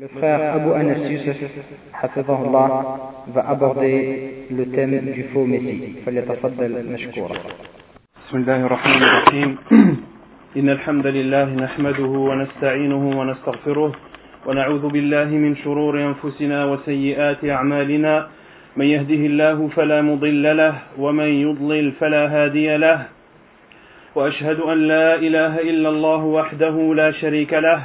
Le frère Abu Anas Youssef, hafizahullah, va aborder le thème du faux messie. بسم الله الرحمن الرحيم. إن الحمد لله نحمده ونستعينه ونستغفره ونعوذ بالله من شرور أنفسنا وسيئات أعمالنا. من يهده الله فلا مضل له ومن يضلل فلا هادي له. وأشهد أن لا إله إلا الله وحده لا شريك له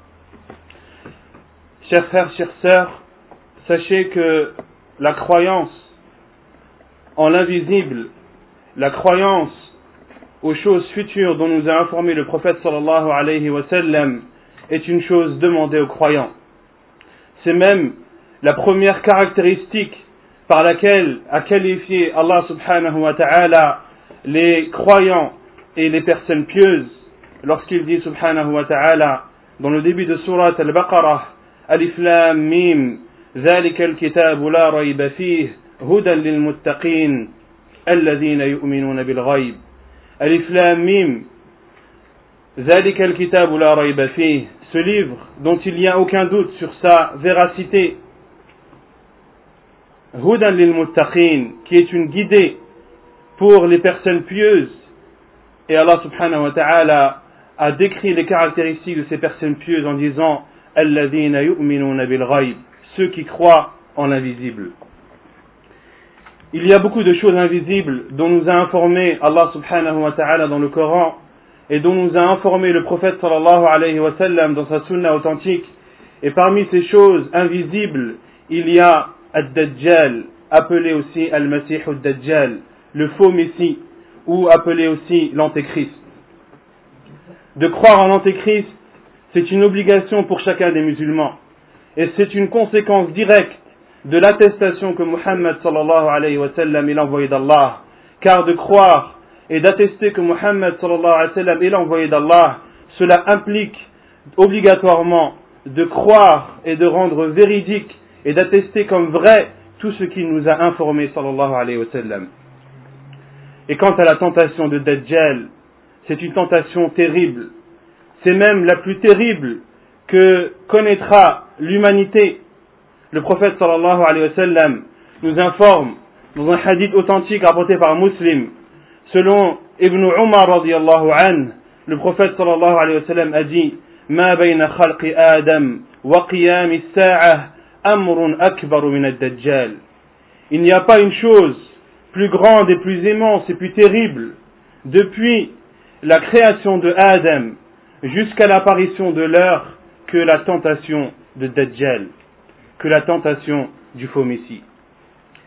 Chers frères, chères sœurs, sachez que la croyance en l'invisible, la croyance aux choses futures dont nous a informé le prophète sallallahu alayhi wa sallam est une chose demandée aux croyants. C'est même la première caractéristique par laquelle a qualifié Allah subhanahu wa ta'ala les croyants et les personnes pieuses lorsqu'il dit subhanahu wa ta'ala dans le début de surat al-Baqarah Alif Lam Mim ذلك الكتاب لا ريب فيه هدى للمتقين الذين يؤمنون بالغيب Alif Lam Mim ذلك الكتاب لا ريب فيه ce livre dont il n'y a aucun doute sur sa véracité Hudan lil muttaqin qui est une guidée pour les personnes pieuses et Allah subhanahu wa ta'ala a décrit les caractéristiques de ces personnes pieuses en disant ceux qui croient en l'invisible il y a beaucoup de choses invisibles dont nous a informé Allah subhanahu wa ta'ala dans le Coran et dont nous a informé le prophète sallallahu alayhi wa sallam dans sa sunna authentique. Et parmi ces choses invisibles, il y a Ad-Dajjal, appelé aussi Al-Masih Ad-Dajjal, le faux Messie, ou appelé aussi l'Antéchrist. De croire en l'Antéchrist, c'est une obligation pour chacun des musulmans. Et c'est une conséquence directe de l'attestation que Muhammad sallallahu alayhi wa sallam est l'envoyé d'Allah. Car de croire et d'attester que Muhammad sallallahu alayhi wa sallam est l'envoyé d'Allah, cela implique obligatoirement de croire et de rendre véridique et d'attester comme vrai tout ce qu'il nous a informé sallallahu alayhi wa sallam. Et quant à la tentation de Dajjal, c'est une tentation terrible C'est même la plus terrible que connaîtra l'humanité le prophète sallallahu alayhi wa sallam nous informe dans un hadith authentique rapporté par un muslim, selon Ibn Umar radiallahu an, le prophète sallallahu alayhi wa sallam a dit ما بين خلق آدم وقيام الساعة أمر أكبر من الدجال Il n'y a pas une chose plus grande et plus immense et plus terrible depuis la création de Adam jusqu'à l'apparition de l'heure que la tentation de Dajjal que la tentation du faux Messie.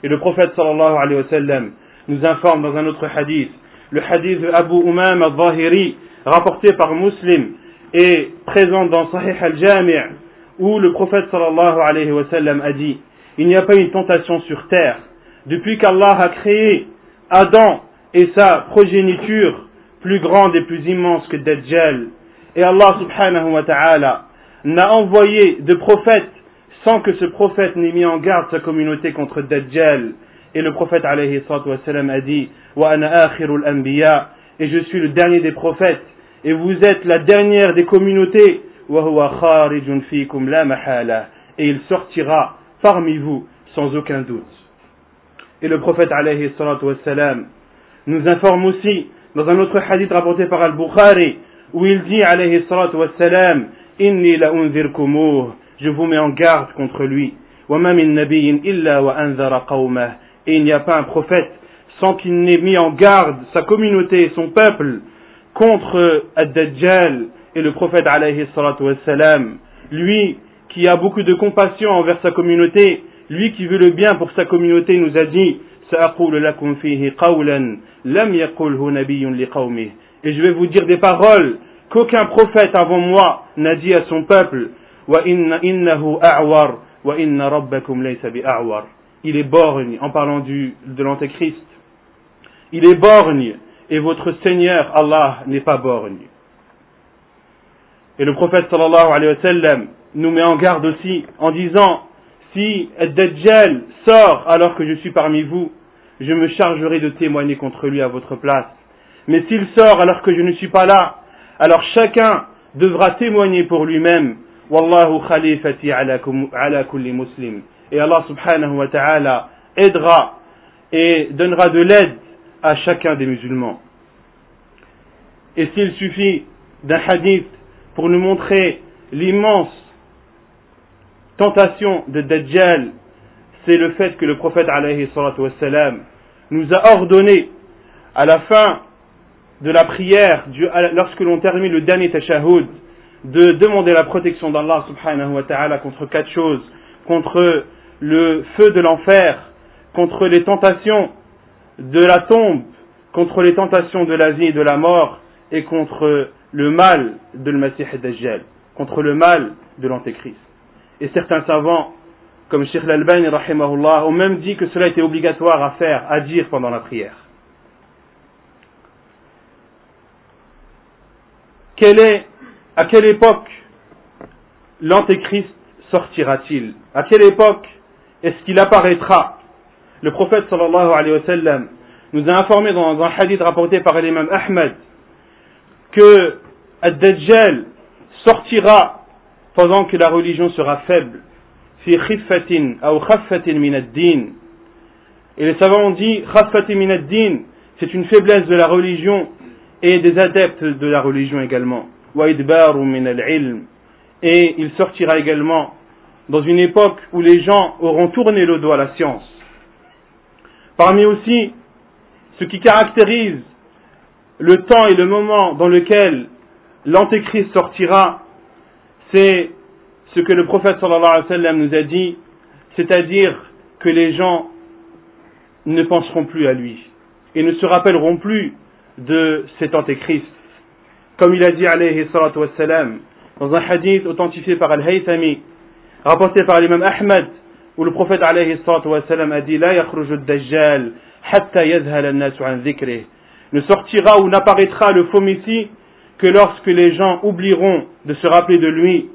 Et le prophète sallallahu alayhi wa sallam nous informe dans un autre hadith, le hadith de Abu Umam al-Zahiri, rapporté par Muslim et présent dans Sahih al-Jami' où le prophète sallallahu alayhi wa sallam a dit, il n'y a pas une tentation sur terre depuis qu'Allah a créé Adam et sa progéniture plus grande et plus immense que Dajjal. Et Allah subhanahu wa ta'ala n'a envoyé de prophètes sans que ce prophète n'ait mis en garde sa communauté contre Dajjal. Et le prophète alayhi sallam a dit Wa ana akhirul anbiya et je suis le dernier des prophètes et vous êtes la dernière des communautés et il sortira parmi vous sans aucun doute. Et le prophète alayhi sallam nous informe aussi dans un autre hadith rapporté par Al-Bukhari où il dit alayhi sallam Inni la je vous mets en garde contre lui. Et il n'y a pas un prophète sans qu'il n'ait mis en garde sa communauté et son peuple contre Ad-Dajjal et le prophète alayhi salatu wassalam. Lui qui a beaucoup de compassion envers sa communauté, lui qui veut le bien pour sa communauté nous a dit et je vais vous dire des paroles qu'aucun prophète avant moi n'a dit à son peuple. Il est borgne en parlant du, de l'antéchrist. Il est borgne et votre Seigneur Allah n'est pas borgne. Et le prophète sallallahu alayhi wa sallam nous met en garde aussi en disant si Dajjal sort alors que je suis parmi vous je me chargerai de témoigner contre lui à votre place. Mais s'il sort alors que je ne suis pas là, alors chacun devra témoigner pour lui-même. Wallahu khalifati ala kulli muslim. Et Allah subhanahu wa ta'ala aidera et donnera de l'aide à chacun des musulmans. Et s'il suffit d'un hadith pour nous montrer l'immense tentation de Dajjal c'est le fait que le prophète alayhi nous a ordonné à la fin de la prière, lorsque l'on termine le dernier tashahhud, de demander la protection d'Allah subhanahu wa ta'ala contre quatre choses, contre le feu de l'enfer, contre les tentations de la tombe, contre les tentations de la vie et de la mort, et contre le mal de le Masih Dajjal, contre le mal de l'Antéchrist. Et certains savants comme Sheikh Al-Albani ont même dit que cela était obligatoire à faire, à dire pendant la prière. Quelle est, à quelle époque l'antéchrist sortira-t-il? À quelle époque est-ce qu'il apparaîtra? Le prophète nous a informé dans un hadith rapporté par l'imam Ahmed que Ad-Dajjal sortira pendant que la religion sera faible. Et les savants ont dit c'est une faiblesse de la religion et des adeptes de la religion également. Et il sortira également dans une époque où les gens auront tourné le dos à la science. Parmi aussi ce qui caractérise le temps et le moment dans lequel l'antéchrist sortira c'est ce que le prophète sallallahu nous a dit, c'est-à-dire que les gens ne penseront plus à lui et ne se rappelleront plus de cet antéchrist. Comme il a dit alayhi salatu wa sallam, dans un hadith authentifié par Al-Haythami, rapporté par l'imam Ahmed, où le prophète alayhi salatu wa sallam a dit, La dajjal hatta yazhal an-nasu an Ne sortira ou n'apparaîtra le faux messie que lorsque les gens oublieront de se rappeler de lui.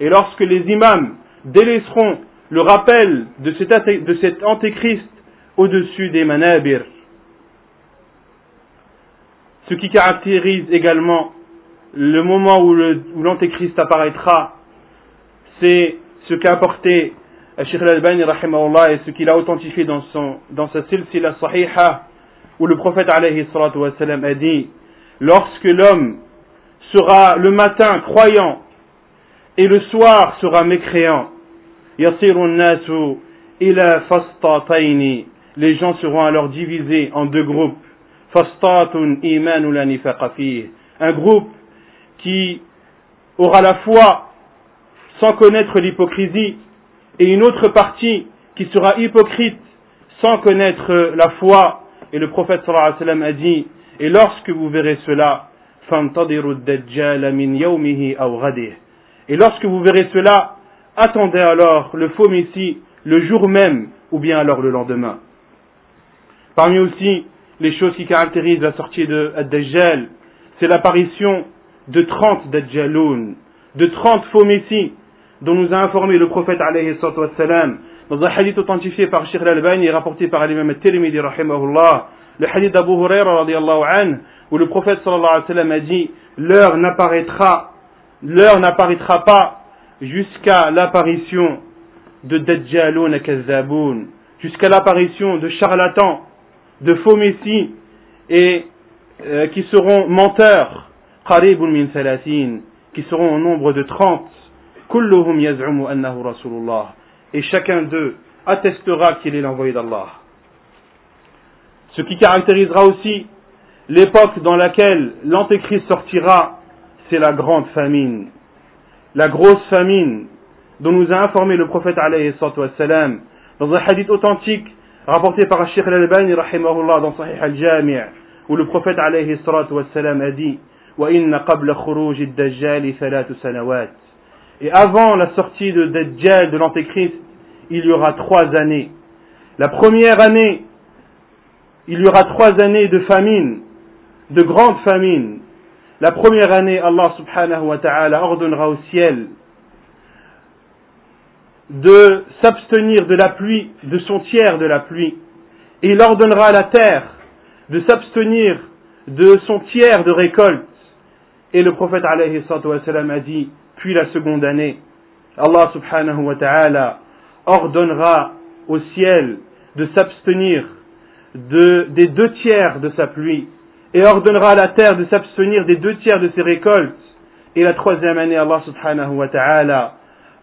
Et lorsque les imams délaisseront le rappel de cet, antéchrist au-dessus des manabir, ce qui caractérise également le moment où l'antéchrist apparaîtra, c'est ce qu'a apporté Sheikh al-Albani et ce qu'il a authentifié dans, son, dans sa silsila sahiha, où le prophète alayhi a dit, lorsque l'homme sera le matin croyant et le soir sera mécréant. Les gens seront alors divisés en deux groupes. Un groupe qui aura la foi sans connaître l'hypocrisie et une autre partie qui sera hypocrite sans connaître la foi. Et le prophète sallallahu alayhi wa sallam a dit, et lorsque vous verrez cela, et lorsque vous verrez cela, attendez alors le faux Messie le jour même ou bien alors le lendemain. Parmi aussi les choses qui caractérisent la sortie de Ad-Dajjal, c'est l'apparition de 30 Dajjaloun, de 30 faux Messies dont nous a informé le prophète alayhi dans un hadith authentifié par Sheikh al-Albani et rapporté par l'imam al-Tirmidhi rahimahullah, le hadith d'Abu Huraira où le prophète a dit l'heure n'apparaîtra l'heure n'apparaîtra pas jusqu'à l'apparition de Dajjaloun et jusqu'à l'apparition de charlatans, de faux messies et euh, qui seront menteurs, qui seront au nombre de trente, et chacun d'eux attestera qu'il est l'envoyé d'Allah. Ce qui caractérisera aussi l'époque dans laquelle l'antéchrist sortira, c'est la grande famine, la grosse famine dont nous a informé le prophète dans un hadith authentique rapporté par Sheikh al-Albani rahimahullah dans Sahih al-Jami' où le prophète alayhi salam a dit وَإِنَّ قَبْلَ خُرُوجِ الدَّجَّالِ ثَلَاثُ سَنَوَاتٍ Et avant la sortie de Dajjal, de l'Antéchrist, il y aura trois années. La première année, il y aura trois années de famine, de grande famine. La première année, Allah subhanahu wa ta'ala ordonnera au ciel de s'abstenir de la pluie, de son tiers de la pluie. Et il ordonnera à la terre de s'abstenir de son tiers de récolte. Et le prophète alayhi a dit, puis la seconde année, Allah subhanahu wa ta'ala ordonnera au ciel de s'abstenir de, des deux tiers de sa pluie et ordonnera à la terre de s'abstenir des deux tiers de ses récoltes. Et la troisième année, Allah subhanahu wa ta'ala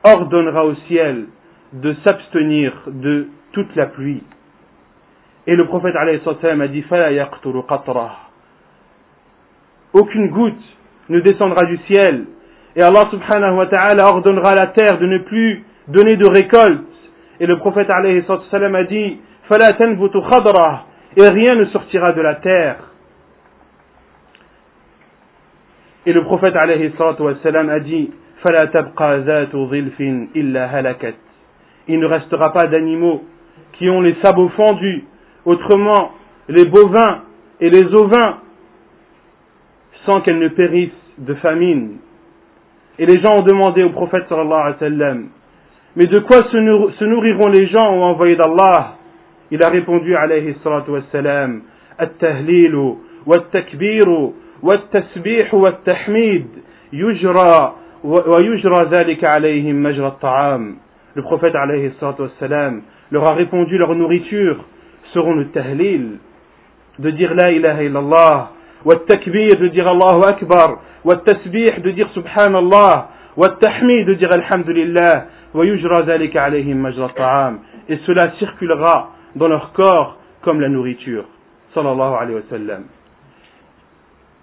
ordonnera au ciel de s'abstenir de toute la pluie. Et le prophète a dit Aucune goutte ne descendra du ciel. Et Allah subhanahu wa ta'ala ordonnera à la terre de ne plus donner de récolte et le prophète a dit et rien ne sortira de la terre. Et le prophète a dit Il ne restera pas d'animaux qui ont les sabots fendus, autrement les bovins et les ovins, sans qu'elles ne périssent de famine. Et les gens ont demandé au prophète sallallahu alayhi wa sallam mais de quoi se nourriront les gens au envoyé d'Allah Il a répondu alayhi salatu wassalam التهليل والتكبير والتسبيح والتحميد يجرى le prophète alayhi wassalam, leur a répondu leur nourriture seront le tahlil, de dire la ilaha illallah, wa takbir, de dire Allahu Akbar, wa tasbih, de dire subhanallah, wa tahmid, de dire alhamdulillah, wa yujra zalika alayhim majra ta'am. Et cela circulera dans leur corps comme la nourriture. Sallallahu alayhi wa.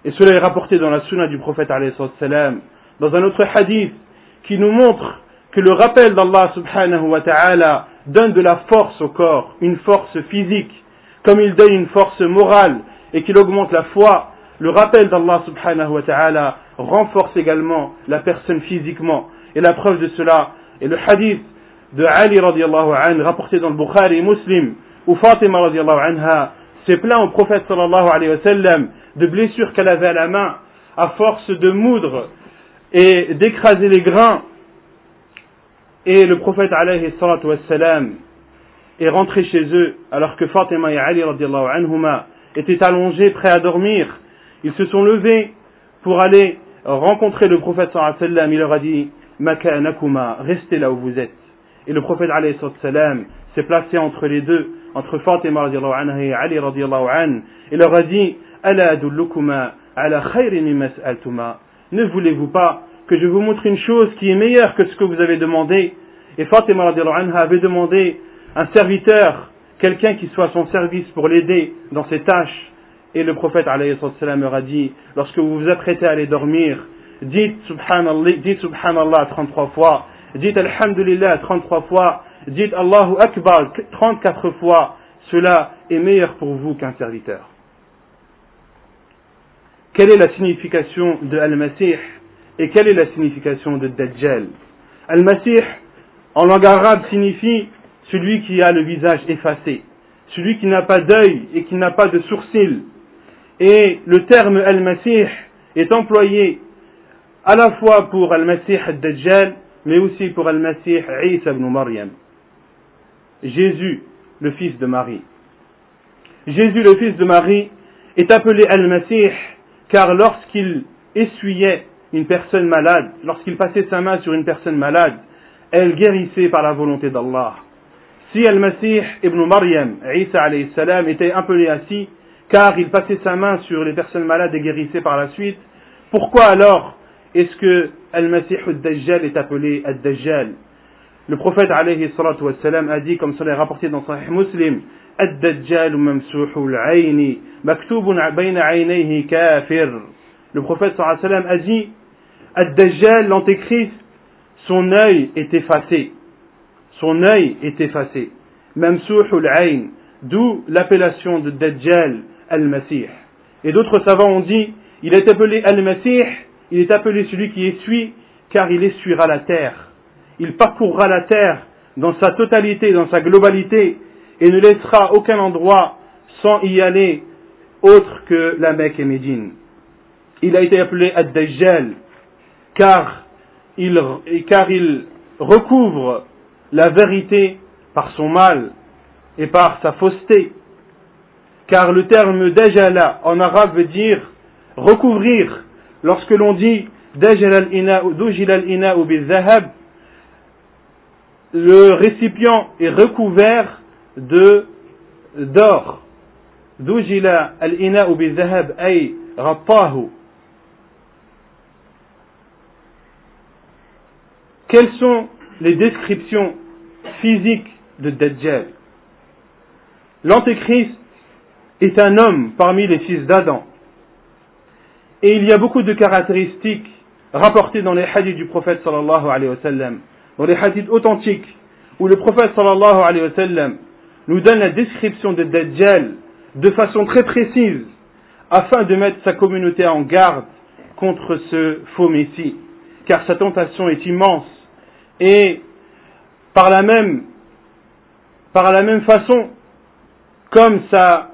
Et cela est rapporté dans la sunna du prophète alayhi salam dans un autre hadith qui nous montre que le rappel d'Allah subhanahu wa ta'ala donne de la force au corps, une force physique, comme il donne une force morale et qu'il augmente la foi, le rappel d'Allah subhanahu wa ta'ala renforce également la personne physiquement. Et la preuve de cela, et le hadith de Ali radiallahu anhu, rapporté dans le Bukhari et Muslim, où Fatima radiallahu anha s'est plaint au prophète sallallahu alayhi wa sallam de blessures qu'elle avait à la main, à force de moudre et d'écraser les grains. Et le prophète alayhi wa sallam est rentré chez eux alors que Fatima et Ali anhuma étaient allongés prêts à dormir. Ils se sont levés pour aller rencontrer le prophète sallam. Il leur a dit makanakuma, restez là où vous êtes. Et le prophète salam s'est placé entre les deux, entre Fatima anha et Ali anhu, et leur a dit, ala adullukuma ala khayrin altuma. Ne voulez-vous pas que je vous montre une chose qui est meilleure que ce que vous avez demandé? Et Fatima avait demandé un serviteur, quelqu'un qui soit à son service pour l'aider dans ses tâches. Et le prophète leur a dit, lorsque vous vous apprêtez à aller dormir, dites subhanallah, dites subhanallah 33 fois, dites alhamdulillah 33 fois, dites Allahu Akbar 34 fois, cela est meilleur pour vous qu'un serviteur. Quelle est la signification de Al-Masih et quelle est la signification de Dajjal? Al-Masih, en langue arabe, signifie celui qui a le visage effacé, celui qui n'a pas d'œil et qui n'a pas de sourcils. Et le terme Al-Masih est employé à la fois pour Al-Masih al-Dajjal, mais aussi pour Al-Masih Isa ibn Maryam. Jésus, le fils de Marie. Jésus, le fils de Marie, est appelé Al-Masih car lorsqu'il essuyait une personne malade, lorsqu'il passait sa main sur une personne malade, elle guérissait par la volonté d'Allah. Si Al-Masih ibn Maryam, Isa alayhi salam, était appelé ainsi, car il passait sa main sur les personnes malades et guérissait par la suite, pourquoi alors est-ce que Al-Masih al-Dajjal est appelé Al-Dajjal. Le prophète alayhi salatu wassalam a dit, comme cela est rapporté dans Sahih Muslim, Al-Dajjal mamsuhu al-ayni, maktubun bayna aynayhi kafir. Le prophète sallallahu alayhi a dit, Al-Dajjal, l'antéchrist, son œil est effacé. Son œil est effacé. Mamsuhu al-ayn, d'où l'appellation de Dajjal al-Masih. Et d'autres savants ont dit, il est appelé al-Masih, il est appelé celui qui essuie, car il essuiera la terre. Il parcourra la terre dans sa totalité, dans sa globalité, et ne laissera aucun endroit sans y aller autre que la Mecque et Médine. Il a été appelé Ad-Dajjal, car il, car il recouvre la vérité par son mal et par sa fausseté. Car le terme Dajjala en arabe veut dire recouvrir. Lorsque l'on dit le récipient est recouvert de d'or. Dujila al-ina'u bizahab ay ghattahu. Quelles sont les descriptions physiques de Dajjal? L'Antéchrist est un homme parmi les fils d'Adam. Et il y a beaucoup de caractéristiques rapportées dans les hadiths du prophète sallallahu alayhi wa sallam, dans les hadiths authentiques, où le prophète sallallahu alayhi wa sallam nous donne la description de Dajjal de façon très précise, afin de mettre sa communauté en garde contre ce faux messie, car sa tentation est immense, et par la même, façon, comme sa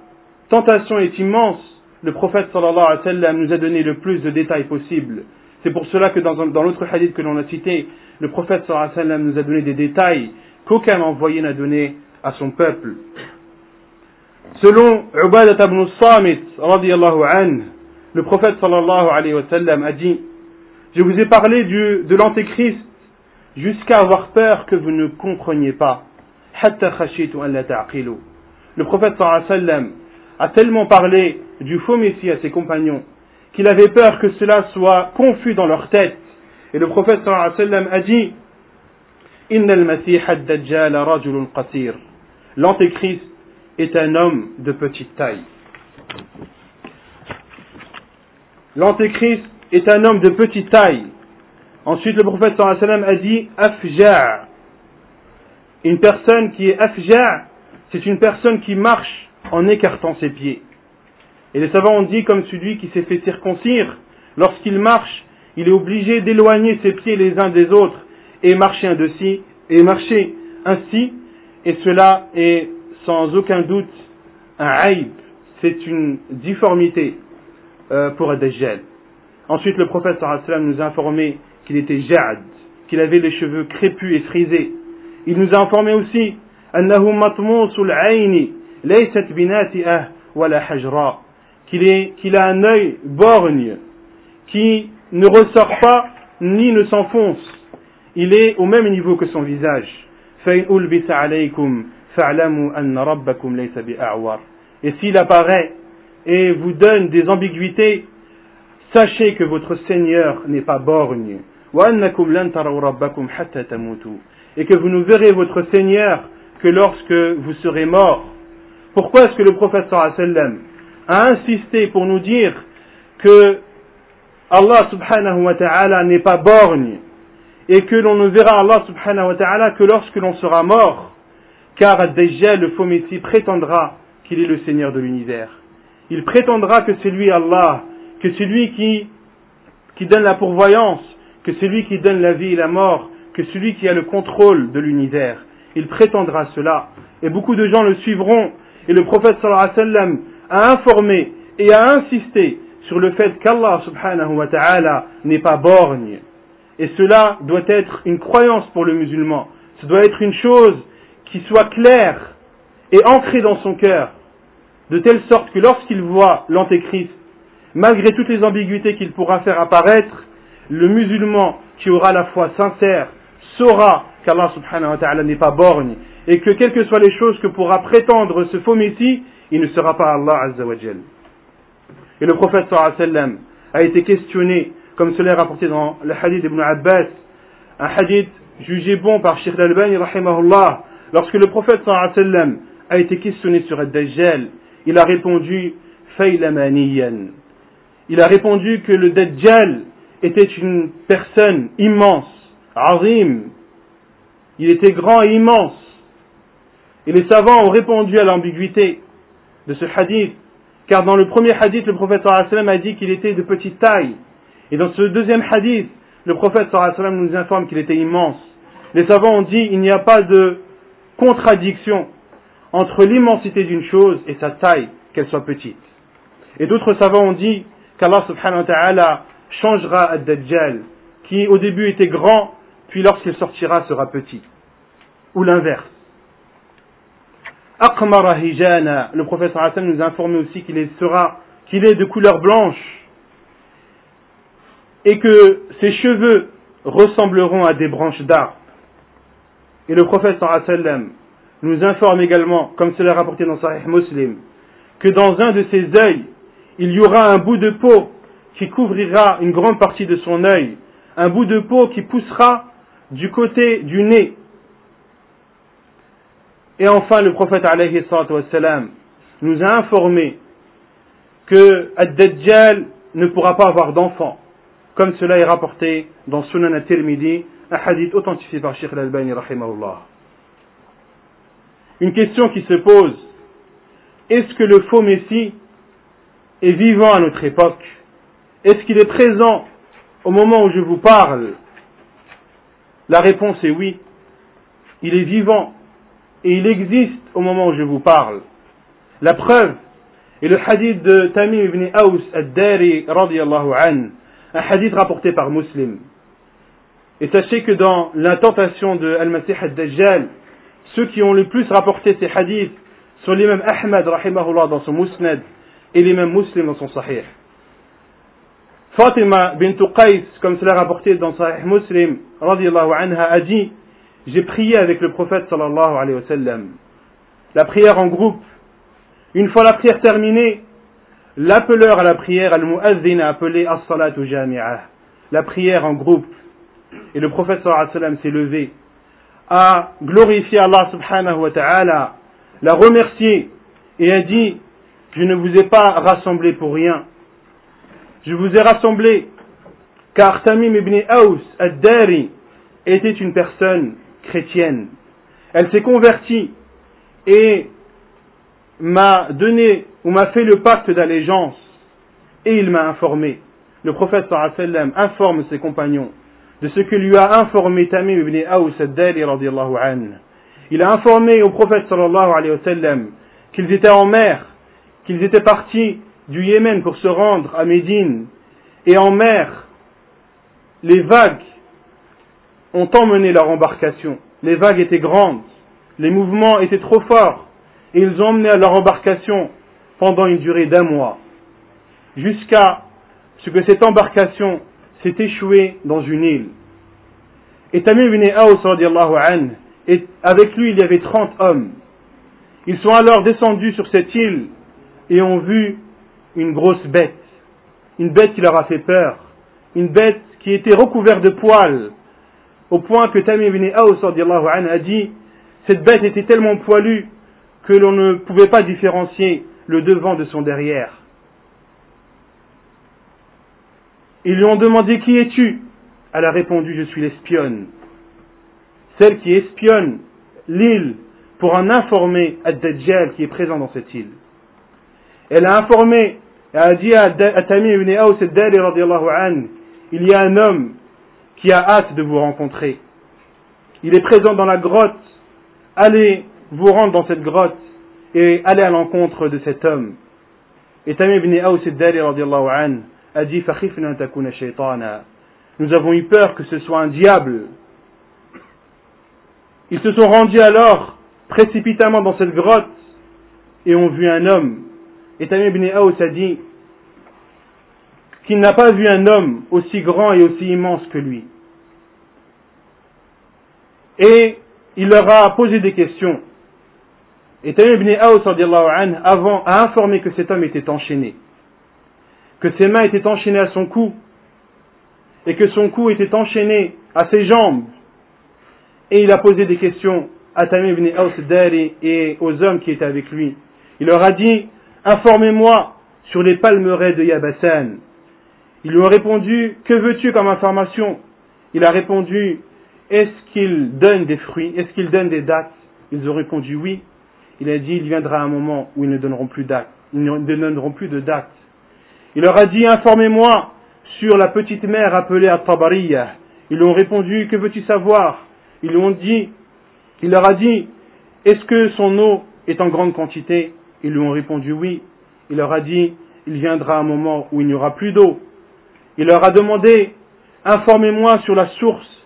tentation est immense, le prophète alayhi nous a donné le plus de détails possible. C'est pour cela que dans, dans l'autre hadith que l'on a cité, le prophète nous a donné des détails qu'aucun envoyé n'a donné à son peuple. Selon Ubadat ibn Samit, le prophète sallallahu alayhi wa sallam a dit, je vous ai parlé du, de l'antéchrist jusqu'à avoir peur que vous ne compreniez pas. Le prophète sallallahu a tellement parlé du faux Messie à ses compagnons qu'il avait peur que cela soit confus dans leur tête. Et le prophète sallallahu alayhi wa sallam a dit L'antéchrist est un homme de petite taille. L'antéchrist est un homme de petite taille. Ensuite, le prophète sallallahu a dit Afja'. Une personne qui est afja', c'est une personne qui marche en écartant ses pieds. Et les savants ont dit comme celui qui s'est fait circoncire, lorsqu'il marche, il est obligé d'éloigner ses pieds les uns des autres et marcher ainsi, et marcher ainsi, et cela est sans aucun doute un haïb, c'est une difformité euh, pour dajjal. Ensuite, le prophète sallam nous a informé qu'il était jad, qu'il avait les cheveux crépus et frisés. Il nous a informé aussi qu'il a un œil borgne qui ne ressort pas ni ne s'enfonce il est au même niveau que son visage et s'il apparaît et vous donne des ambiguïtés sachez que votre Seigneur n'est pas borgne. et que vous ne verrez votre Seigneur que lorsque vous serez mort. Pourquoi est-ce que le prophète sallam a insisté pour nous dire que Allah subhanahu wa ta'ala n'est pas borgne? Et que l'on ne verra Allah subhanahu wa ta'ala que lorsque l'on sera mort car déjà le faux messie prétendra qu'il est le Seigneur de l'univers. Il prétendra que c'est lui Allah, que c'est lui qui, qui donne la pourvoyance, que c'est lui qui donne la vie et la mort, que c'est lui qui a le contrôle de l'univers. Il prétendra cela. Et beaucoup de gens le suivront. Et le prophète sallallahu alayhi wa sallam a informé et a insisté sur le fait qu'Allah subhanahu wa ta'ala n'est pas borgne. Et cela doit être une croyance pour le musulman. Ce doit être une chose qui soit claire et ancrée dans son cœur, de telle sorte que lorsqu'il voit l'antéchrist, malgré toutes les ambiguïtés qu'il pourra faire apparaître, le musulman qui aura la foi sincère saura qu'Allah subhanahu wa ta'ala n'est pas borgne et que quelles que soient les choses que pourra prétendre ce faux messie, il ne sera pas Allah azza wa Et le prophète sallallahu a été questionné comme cela est rapporté dans le hadith d'Ibn Abbas, un hadith jugé bon par Sheikh Al-Albani, lorsque le prophète sallam a été questionné sur Ad-Dajjal, il a répondu Faylamaniyan. Il a répondu que le Dajjal était une personne immense, azim. Il était grand et immense. Et les savants ont répondu à l'ambiguïté de ce hadith, car dans le premier hadith, le prophète sallam a dit qu'il était de petite taille. Et dans ce deuxième hadith, le prophète sallam nous informe qu'il était immense. Les savants ont dit il n'y a pas de contradiction entre l'immensité d'une chose et sa taille, qu'elle soit petite. Et d'autres savants ont dit qu'Allah subhanahu wa ta'ala changera Ad-Dajjal, qui au début était grand, puis lorsqu'il sortira sera petit. Ou l'inverse. Aqmara le prophète sallam nous a informé aussi qu'il est de couleur blanche, et que ses cheveux ressembleront à des branches d'arbres. Et le prophète sallam nous informe également, comme cela est rapporté dans Sahih Muslim, que dans un de ses yeux, il y aura un bout de peau qui couvrira une grande partie de son œil, un bout de peau qui poussera du côté du nez. Et enfin, le prophète wassalam, nous a informé que Ad-Dajjal ne pourra pas avoir d'enfant, comme cela est rapporté dans Sunan al-Tirmidhi, un hadith authentifié par Sheikh al-Albani rahimahullah. Une question qui se pose, est-ce que le faux Messie est vivant à notre époque? Est-ce qu'il est présent au moment où je vous parle? La réponse est oui. Il est vivant et il existe au moment où je vous parle. La preuve est le hadith de Tamim ibn Aus ad-Dari radiallahu an, un hadith rapporté par Muslim. Et sachez que dans la tentation de Al-Masih ad-Dajjal, ceux qui ont le plus rapporté ces hadiths sont l'imam Ahmad rahimahullah dans son Musnad et l'imam Muslim dans son Sahih. Fatima bint Qais, comme cela rapporté dans Sahih Muslim, radiallahu anha, a dit J'ai prié avec le prophète sallallahu alayhi wa sallam. La prière en groupe. Une fois la prière terminée, l'appeleur à la prière, al-mu'adhin, a appelé as-salatu jami'ah. La prière en groupe. Et le prophète sallam s'est levé a glorifié Allah subhanahu wa ta'ala, l'a remercié et a dit, je ne vous ai pas rassemblé pour rien. Je vous ai rassemblé car Tamim ibn Aus ad-Dari était une personne chrétienne. Elle s'est convertie et m'a donné ou m'a fait le pacte d'allégeance et il m'a informé. Le prophète sallam informe ses compagnons de ce que lui a informé Tamim ibn Aous anhu. Il a informé au prophète sallallahu alayhi wa qu'ils étaient en mer, qu'ils étaient partis du Yémen pour se rendre à Médine, et en mer, les vagues ont emmené leur embarcation. Les vagues étaient grandes, les mouvements étaient trop forts, et ils ont emmené leur embarcation pendant une durée d'un mois, jusqu'à ce que cette embarcation s'est échoué dans une île. Et Tamim ibn Aous, et avec lui il y avait 30 hommes. Ils sont alors descendus sur cette île et ont vu une grosse bête. Une bête qui leur a fait peur. Une bête qui était recouverte de poils. Au point que Tamim ibn Aous a dit, cette bête était tellement poilue que l'on ne pouvait pas différencier le devant de son derrière. Ils lui ont demandé Qui es-tu? Elle a répondu Je suis l'espionne. Celle qui espionne l'île pour en informer Ad-Dajjal qui est présent dans cette île. Elle a informé, elle a dit à Tamim ibn Aous il y a un homme qui a hâte de vous rencontrer. Il est présent dans la grotte. Allez vous rendre dans cette grotte et allez à l'encontre de cet homme. Et Tamim ibn Aous a dit Nous avons eu peur que ce soit un diable. Ils se sont rendus alors précipitamment dans cette grotte et ont vu un homme. Et Tamim ibn Aous a dit qu'il n'a pas vu un homme aussi grand et aussi immense que lui. Et il leur a posé des questions. Et Tamim ibn Aous avant a informé que cet homme était enchaîné que ses mains étaient enchaînées à son cou et que son cou était enchaîné à ses jambes. Et il a posé des questions à Tamim ibn Aus et aux hommes qui étaient avec lui. Il leur a dit, informez-moi sur les palmeraies de Yabassan. Ils lui ont répondu, que veux-tu comme information? Il a répondu, est-ce qu'il donne des fruits? Est-ce qu'il donne des dates? Ils ont répondu oui. Il a dit, il viendra un moment où ils ne donneront plus de dates. Il leur a dit, informez-moi sur la petite mère appelée at Ils lui ont répondu, que veux-tu savoir? Ils lui ont dit, il leur a dit, est-ce que son eau est en grande quantité? Ils lui ont répondu oui. Il leur a dit, il viendra un moment où il n'y aura plus d'eau. Il leur a demandé, informez-moi sur la source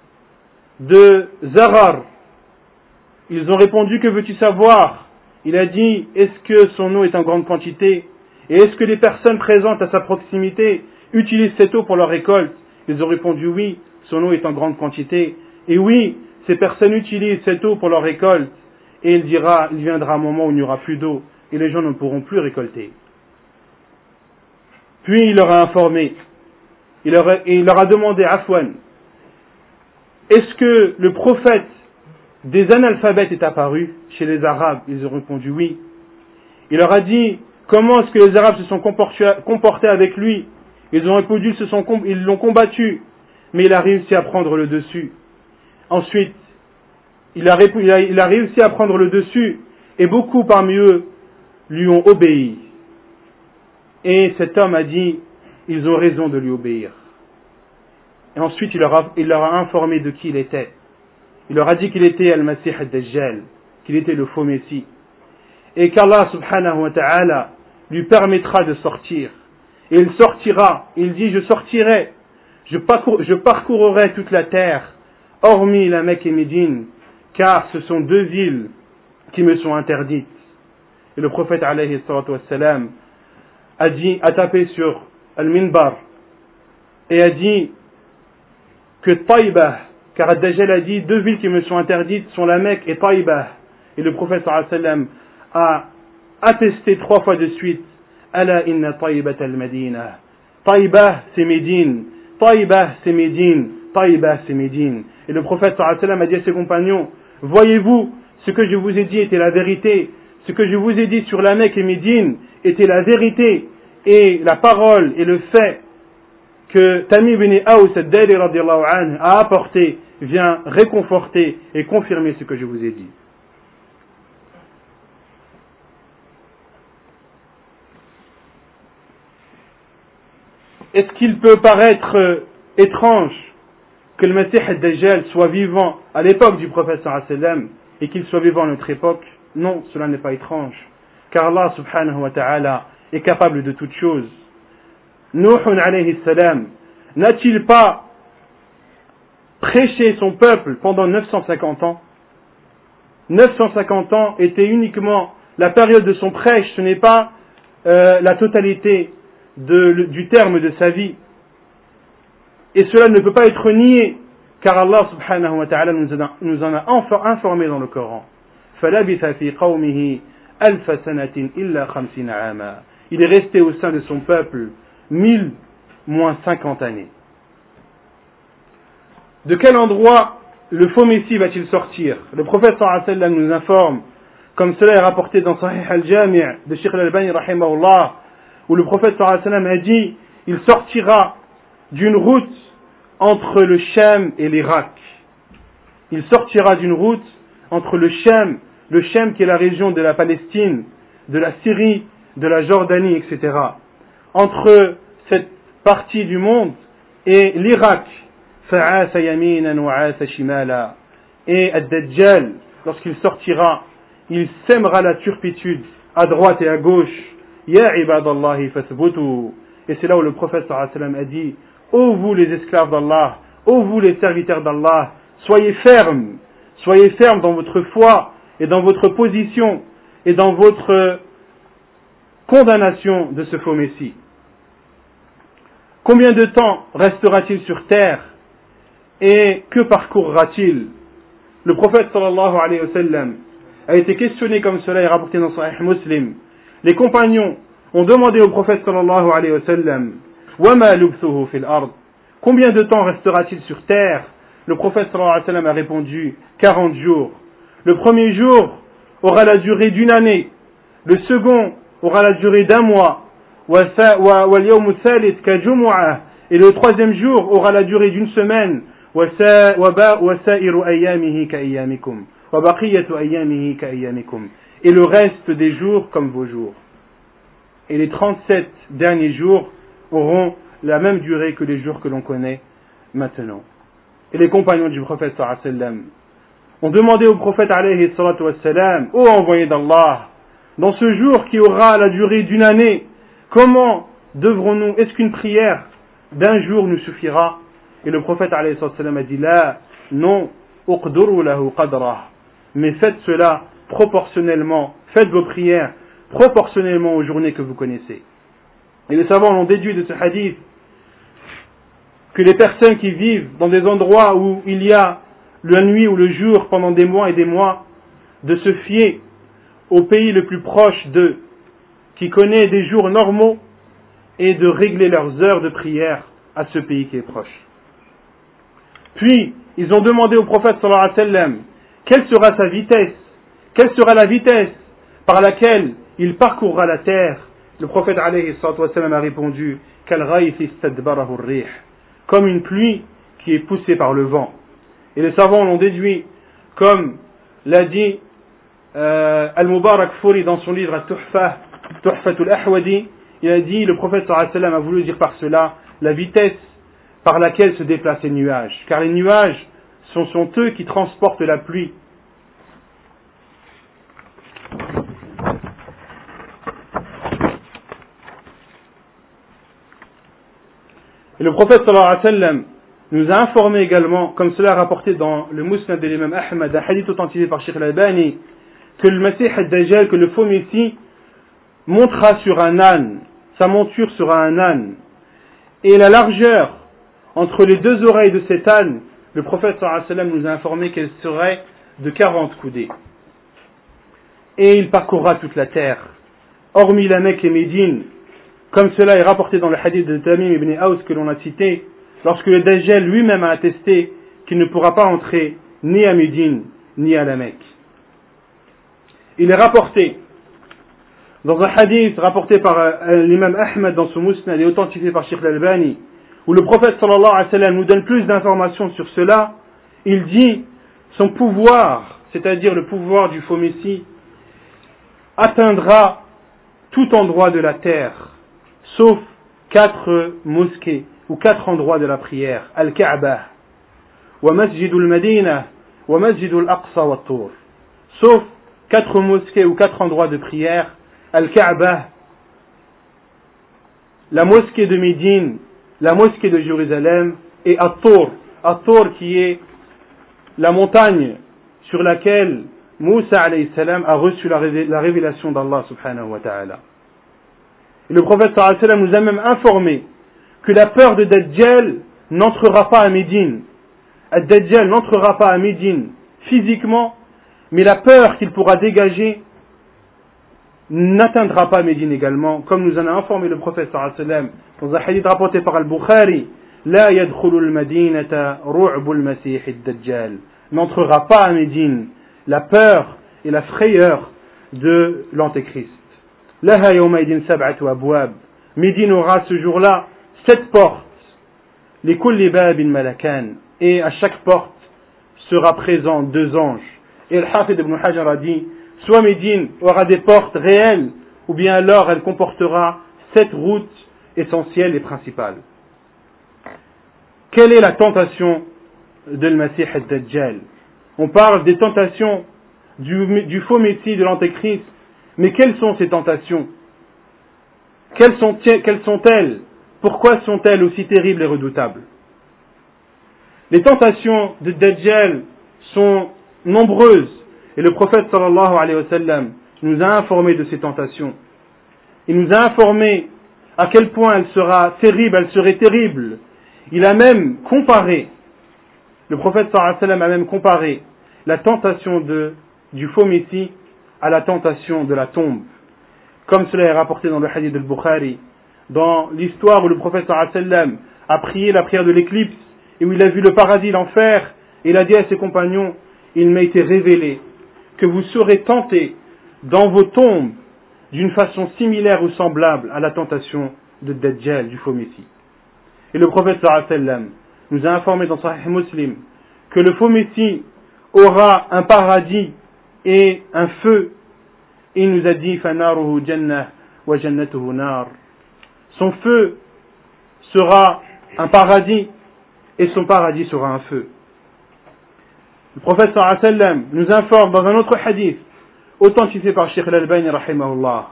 de Zarar. Ils ont répondu, que veux-tu savoir? Il a dit, est-ce que son eau est en grande quantité? Et est-ce que les personnes présentes à sa proximité utilisent cette eau pour leur récolte? Ils ont répondu, oui, son eau est en grande quantité. Et oui, ces personnes utilisent cette eau pour leur récolte. Et il dira, il viendra un moment où il n'y aura plus d'eau et les gens ne pourront plus récolter. Puis il leur a informé, il leur a, et il leur a demandé, Afwan, est-ce que le prophète des analphabètes est apparu chez les Arabes Ils ont répondu oui. Il leur a dit comment est-ce que les Arabes se sont comportés avec lui? Ils ont répondu ils l'ont combattu, mais il a réussi à prendre le dessus. Ensuite, il a, réussi à prendre le dessus et beaucoup parmi eux lui ont obéi. Et cet homme a dit ils ont raison de lui obéir. Et ensuite, il leur a informé de qui il était. Il leur a dit qu'il était Al-Masih al-Dajjal, qu'il était le faux Messie. Et qu'Allah subhanahu wa ta'ala lui permettra de sortir. Et il sortira. Il dit, je sortirai. Je, parcourrai toute la terre, hormis la Mecque et Médine, car ce sont deux villes qui me sont interdites. Et le prophète alayhi wassalam, a dit, a tapé sur Al-Minbar et a dit que Taïba, car Ad-Dajjal a dit deux villes qui me sont interdites sont la Mecque et Taïba. Et le prophète sallam a attesté trois fois de suite Ala inna Taïba al-Madina. Taïba c'est Médine. Taïba c'est Médine. Taïba c'est Médine. Et le prophète sallam a dit à ses compagnons Voyez-vous, ce que je vous ai dit était la vérité. Ce que je vous ai dit sur la Mecque et Médine était la vérité. Et la parole et le fait que Tamim ibn Aous al a apporté vient réconforter et confirmer ce que je vous ai dit. Est-ce qu'il peut paraître euh, étrange que le Messie al-Dajjal soit vivant à l'époque du prophète sallam et qu'il soit vivant à notre époque? Non, cela n'est pas étrange. Car Allah subhanahu wa ta'ala est capable de toutes choses. Nuh alayhi salam, n'a-t-il pas prêché son peuple pendant 950 ans 950 ans était uniquement la période de son prêche, ce n'est pas euh, la totalité du terme de sa vie. Et cela ne peut pas être nié, car Allah subhanahu wa ta'ala nous, en a informé dans le Coran. Il est resté au sein de son peuple mille moins cinquante années. De quel endroit le faux Messie va-t-il sortir? Le prophète sallam nous informe, comme cela est rapporté dans Sahih al-Jami' de Sheikh al-Albani rahimahullah, où le prophète sallam a dit, il sortira d'une route entre le Shem et l'Irak. Il sortira d'une route entre le Shem, le Shem qui est la région de la Palestine, de la Syrie, de la Jordanie, etc. Entre cette partie du monde et l'Irak. Et Ad-Dajjal, lorsqu'il sortira, il sèmera la turpitude à droite et à gauche. Et c'est là où le prophète sallam a dit, Ô vous les esclaves d'Allah, ô vous les serviteurs d'Allah, soyez fermes, soyez fermes dans votre foi et dans votre position et dans votre condamnation de ce faux Messie. Combien de temps restera-t-il sur terre et que parcourra-t-il Le prophète sallallahu alayhi wa sallam a été questionné comme cela est rapporté dans Sahih Muslim. Les compagnons ont demandé au prophète sallallahu alayhi wa sallam Combien de temps restera-t-il sur terre? Le prophète sallallahu alayhi wa sallam a répondu 40 jours. Le premier jour aura la durée d'une année. Le second aura la durée d'un mois. Et le troisième jour aura la durée d'une semaine. Et le reste des jours comme vos jours. Et les 37 derniers jours auront la même durée que les jours que l'on connaît maintenant. Et les compagnons du prophète ont demandé au prophète alayhi wassalam, ô envoyé d'Allah, dans ce jour qui aura la durée d'une année, comment devrons-nous, est-ce qu'une prière d'un jour nous suffira? Et le prophète a dit là, non, mais faites cela proportionnellement, faites vos prières proportionnellement aux journées que vous connaissez. Et les savants l'ont déduit de ce hadith que les personnes qui vivent dans des endroits où il y a la nuit ou le jour pendant des mois et des mois, de se fier au pays le plus proche d'eux, qui connaît des jours normaux, et de régler leurs heures de prière à ce pays qui est proche. Puis, ils ont demandé au prophète sallallahu alayhi wa quelle sera sa vitesse, quelle sera la vitesse par laquelle il parcourra la terre? Le prophète wa a répondu, comme une pluie qui est poussée par le vent. Et les savants l'ont déduit, comme l'a dit euh, Al-Mubarak Furi dans son livre Tuhfatul Ahwadi, il a dit, le prophète sallam a voulu dire par cela la vitesse par laquelle se déplacent les nuages. Car les nuages sont, sont eux qui transportent la pluie. Et le prophète sallallahu alayhi nous a informé également, comme cela rapporté dans le Musnad de l'imam Ahmad, un hadith authentifié par Sheikh al-Albani, que le Messie al-Dajjal, que le faux Messie, montera sur un âne, sa monture sera un âne. Et la largeur entre les deux oreilles de cet âne, le prophète sallam nous a informé qu'elle serait de 40 coudées. Et il parcourra toute la terre, hormis la Mecque et Médine, comme cela est rapporté dans le hadith de Tamim ibn Aus que l'on a cité, lorsque le Dajjal lui-même a attesté qu'il ne pourra pas entrer ni à Médine ni à la Mecque. Il est rapporté dans un hadith rapporté par euh, l'imam Ahmed dans son musnad et authentifié par Sheikh al-Albani, où le prophète sallallahu nous donne plus d'informations sur cela, il dit son pouvoir, c'est-à-dire le pouvoir du faux Messie, atteindra tout endroit de la terre, sauf quatre mosquées ou quatre endroits de la prière, Al-Kaaba, wa Masjid al-Madina, wa Masjid al-Aqsa. Sauf quatre mosquées ou quatre endroits de prière, Al-Kaaba, la mosquée de Médine, la mosquée de Jérusalem et At-Tour. At-Tour qui est la montagne sur laquelle Moussa salam a reçu la révélation d'Allah subhanahu wa ta'ala. Le prophète sallam nous a même informé que la peur de Dajjal n'entrera pas à Médine. Dajjal n'entrera pas à Médine physiquement, mais la peur qu'il pourra dégager n'atteindra pas Médine également, comme nous en a informé le prophète sallam dans un hadith rapporté par Al-Bukhari. La yadkhulul madinata ru'bul masih dajjal N'entrera pas à Médine la peur et la frayeur de l'antéchrist. Laha yawmaidin sab'atu abwab. Médine aura ce jour-là sept portes. Les kulli babin malakan. Et à chaque porte sera présent deux anges. Et le Hafid ibn Hajar a dit, soit Médine aura des portes réelles, ou bien alors elle comportera sept routes essentielles et principales. Quelle est la tentation de Masih al-Dajjal On parle des tentations du, du faux Messie, de l'Antéchrist, mais quelles sont ces tentations? Quelles sont-elles? Pourquoi sont-elles aussi terribles et redoutables? Les tentations de Dajjal sont nombreuses et le prophète sallallahu alayhi wa sallam nous a informé de ces tentations. Il nous a informé à quel point elle sera terrible, elle serait terrible. Il a même comparé, le prophète sallallahu alayhi sallam a même comparé la tentation du faux messie à la tentation de la tombe. Comme cela est rapporté dans le hadith de Bukhari, dans l'histoire où le prophète sallam a prié la prière de l'éclipse et où il a vu le paradis, l'enfer, et il a dit à ses compagnons, il m'a été révélé que vous serez tentés dans vos tombes d'une façon similaire ou semblable à la tentation de Dajjal, du faux Messie. Et le prophète sallam nous a informé dans Sahih Muslim que le faux Messie aura un paradis et un feu. Il nous a dit Son feu sera un paradis et son paradis sera un feu. Le prophète sallam nous informe dans un autre hadith, authentifié par Sheikh al-Albani rahimahullah.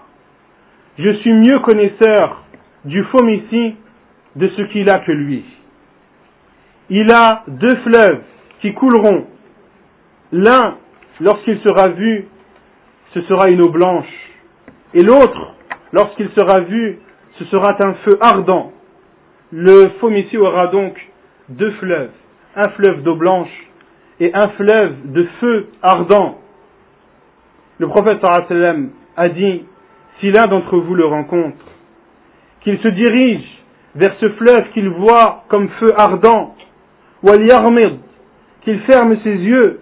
Je suis mieux connaisseur du faux de ce qu'il a que lui. Il a deux fleuves qui couleront. L'un, lorsqu'il sera vu, ce sera une eau blanche. Et l'autre, lorsqu'il sera vu, ce sera un feu ardent. Le faux aura donc deux fleuves. Un fleuve d'eau blanche et un fleuve de feu ardent. Le prophète a dit, si l'un d'entre vous le rencontre, qu'il se dirige vers ce fleuve qu'il voit comme feu ardent, qu'il ferme ses yeux,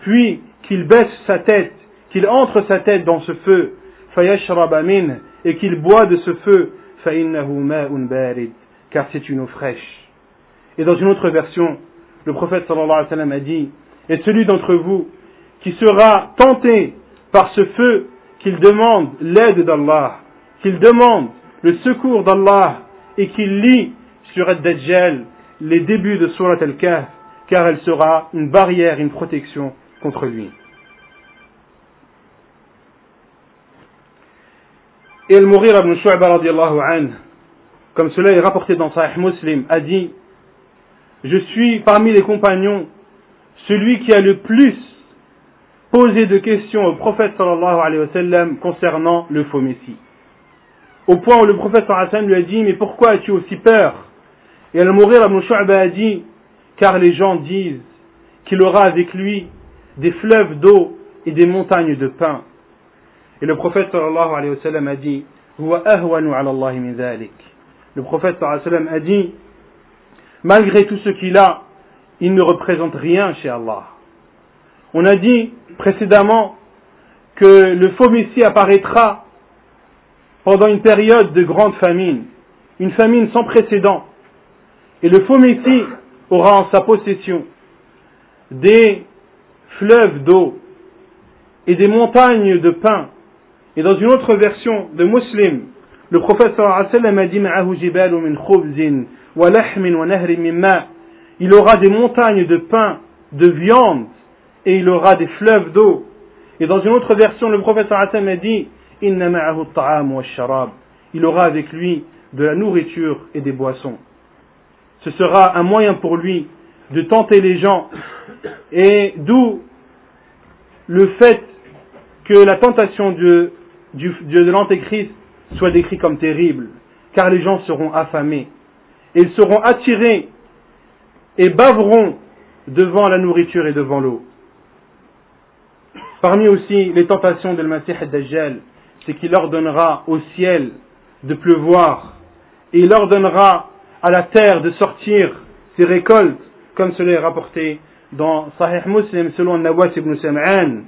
puis qu'il baisse sa tête, qu'il entre sa tête dans ce feu, et qu'il boit de ce feu, car c'est une eau fraîche. Et dans une autre version, le prophète sallallahu a dit, et celui d'entre vous qui sera tenté par ce feu, qu'il demande l'aide d'Allah, qu'il demande le secours d'Allah et qu'il lit sur Ad-Dajjal les débuts de Surat al-Kahf, car elle sera une barrière, une protection contre lui. Et Al-Mourir ibn Shu'ba comme cela est rapporté dans Sahih Muslim, a dit Je suis parmi les compagnons celui qui a le plus posé de questions au prophète sallallahu alayhi wa sallam concernant le faux messie. Au point où le prophète sallallahu alayhi wa sallam lui a dit Mais pourquoi as-tu aussi peur? Et Al-Mourir ibn Shu'ba a dit Car les gens disent qu'il aura avec lui des fleuves d'eau et des montagnes de pain. Et le prophète sallallahu alayhi wa sallam a dit Huwa ahwanu ala Allah min dhalik le prophète sallam a dit, malgré tout ce qu'il a, il ne représente rien chez Allah. On a dit précédemment que le faux Messie apparaîtra pendant une période de grande famine, une famine sans précédent. Et le faux Messie aura en sa possession des fleuves d'eau et des montagnes de pain. Et dans une autre version de Muslim, le prophète sallallahu alayhi a dit Il aura des montagnes de pain, de viande, et il aura des fleuves d'eau. Et dans une autre version, le prophète sallallahu alayhi a dit Il aura avec lui de la nourriture et des boissons. Ce sera un moyen pour lui de tenter les gens, et d'où le fait que la tentation de, de l'antéchrist soit décrit comme terrible, car les gens seront affamés, ils seront attirés et baveront devant la nourriture et devant l'eau. Parmi aussi les tentations de Masih al-Dajjal, c'est qu'il ordonnera au ciel de pleuvoir, et il ordonnera à la terre de sortir ses récoltes, comme cela est rapporté dans Sahih Muslim selon Nawas ibn Sam'an.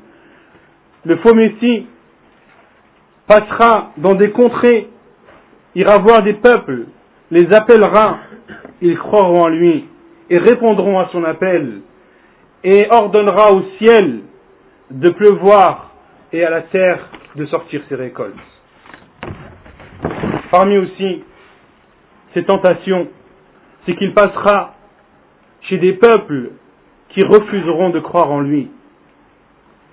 Le faux Messie passera dans des contrées, ira voir des peuples, les appellera, ils croiront en lui et répondront à son appel, et ordonnera au ciel de pleuvoir et à la terre de sortir ses récoltes. Parmi aussi ces tentations, c'est qu'il passera chez des peuples qui refuseront de croire en lui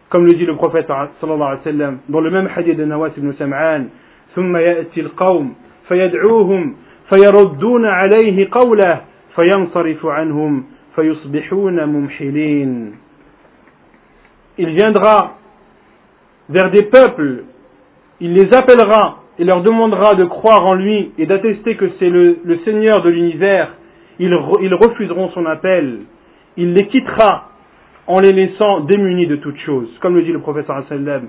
comme le dit le prophète sallallahu alayhi wa sallam dans le même hadith de Nawas ibn Sam'an ثم يأتي القوم فيدعوهم فيردون عليه قوله فينصرف عنهم فيصبحون ممحلين Il viendra vers des peuples, il les appellera et leur demandera de croire en lui et d'attester que c'est le, le, Seigneur de l'univers. Ils, ils refuseront son appel. Il les quittera en les laissant démunis de toutes choses. Comme le dit le professeur sallam,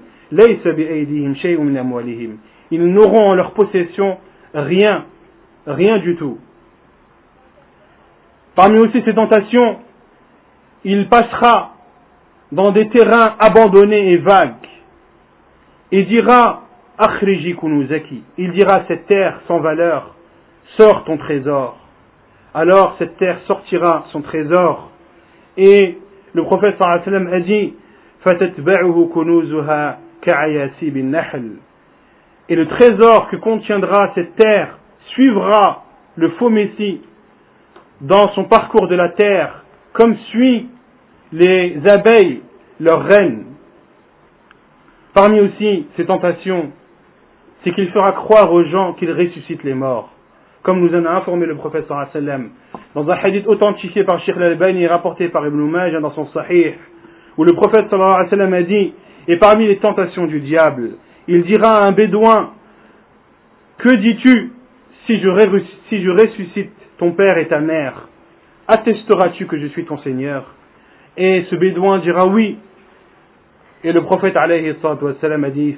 ils n'auront en leur possession rien, Rien du tout. Parmi aussi ces tentations, il passera dans des terrains abandonnés et vagues et dira Akhriji kunuzaki. Il dira cette terre sans valeur, sors ton trésor. Alors cette terre sortira son trésor. Et le prophète sallam a dit Et le trésor que contiendra cette terre suivra le faux Messie dans son parcours de la terre, comme suit les abeilles leur reine. Parmi aussi ces tentations, c'est qu'il fera croire aux gens qu'il ressuscite les morts, comme nous en a informé le prophète sallam. Dans un hadith authentifié par Sheikh al-Albani et rapporté par Ibn Majah dans son Sahih, où le prophète sallam a dit, et parmi les tentations du diable, il dira à un bédouin, que dis-tu si je, si je ressuscite ton père et ta mère? Attesteras-tu que je suis ton Seigneur? Et ce bédouin dira oui. Et le prophète alayhi a dit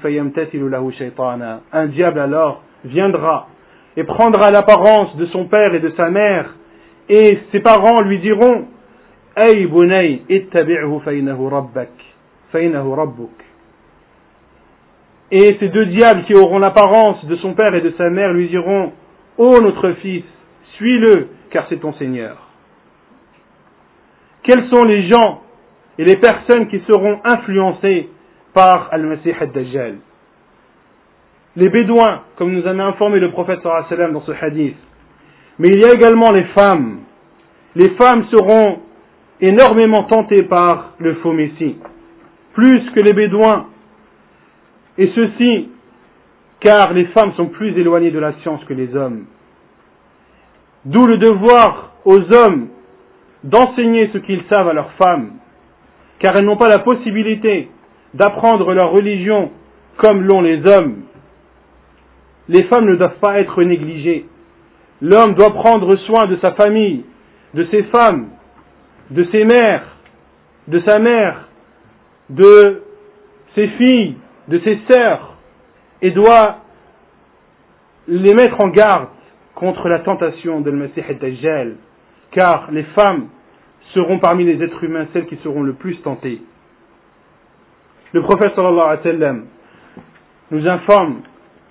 Un diable alors viendra et prendra l'apparence de son père et de sa mère et ses parents lui diront Ay bunay ittabi'hu rabbak rabbuk Et ces deux diables qui auront l'apparence de son père et de sa mère lui diront Ô notre fils, suis-le, car c'est ton Seigneur. Quels sont les gens et les personnes qui seront influencées par Al-Masih al-Dajjal Les Bédouins, comme nous en a informé le prophète sallam dans ce hadith. Mais il y a également les femmes. Les femmes seront énormément tentées par le faux Messie, plus que les Bédouins. Et ceci, car les femmes sont plus éloignées de la science que les hommes. D'où le devoir aux hommes d'enseigner ce qu'ils savent à leurs femmes, car elles n'ont pas la possibilité d'apprendre leur religion comme l'ont les hommes. Les femmes ne doivent pas être négligées. L'homme doit prendre soin de sa famille, de ses femmes, de ses mères, de sa mère, de ses filles, de ses sœurs, et doit les mettre en garde contre la tentation de Messie Dajjal, car les femmes seront parmi les êtres humains celles qui seront le plus tentées. Le prophète sallallahu alayhi wa sallam nous informe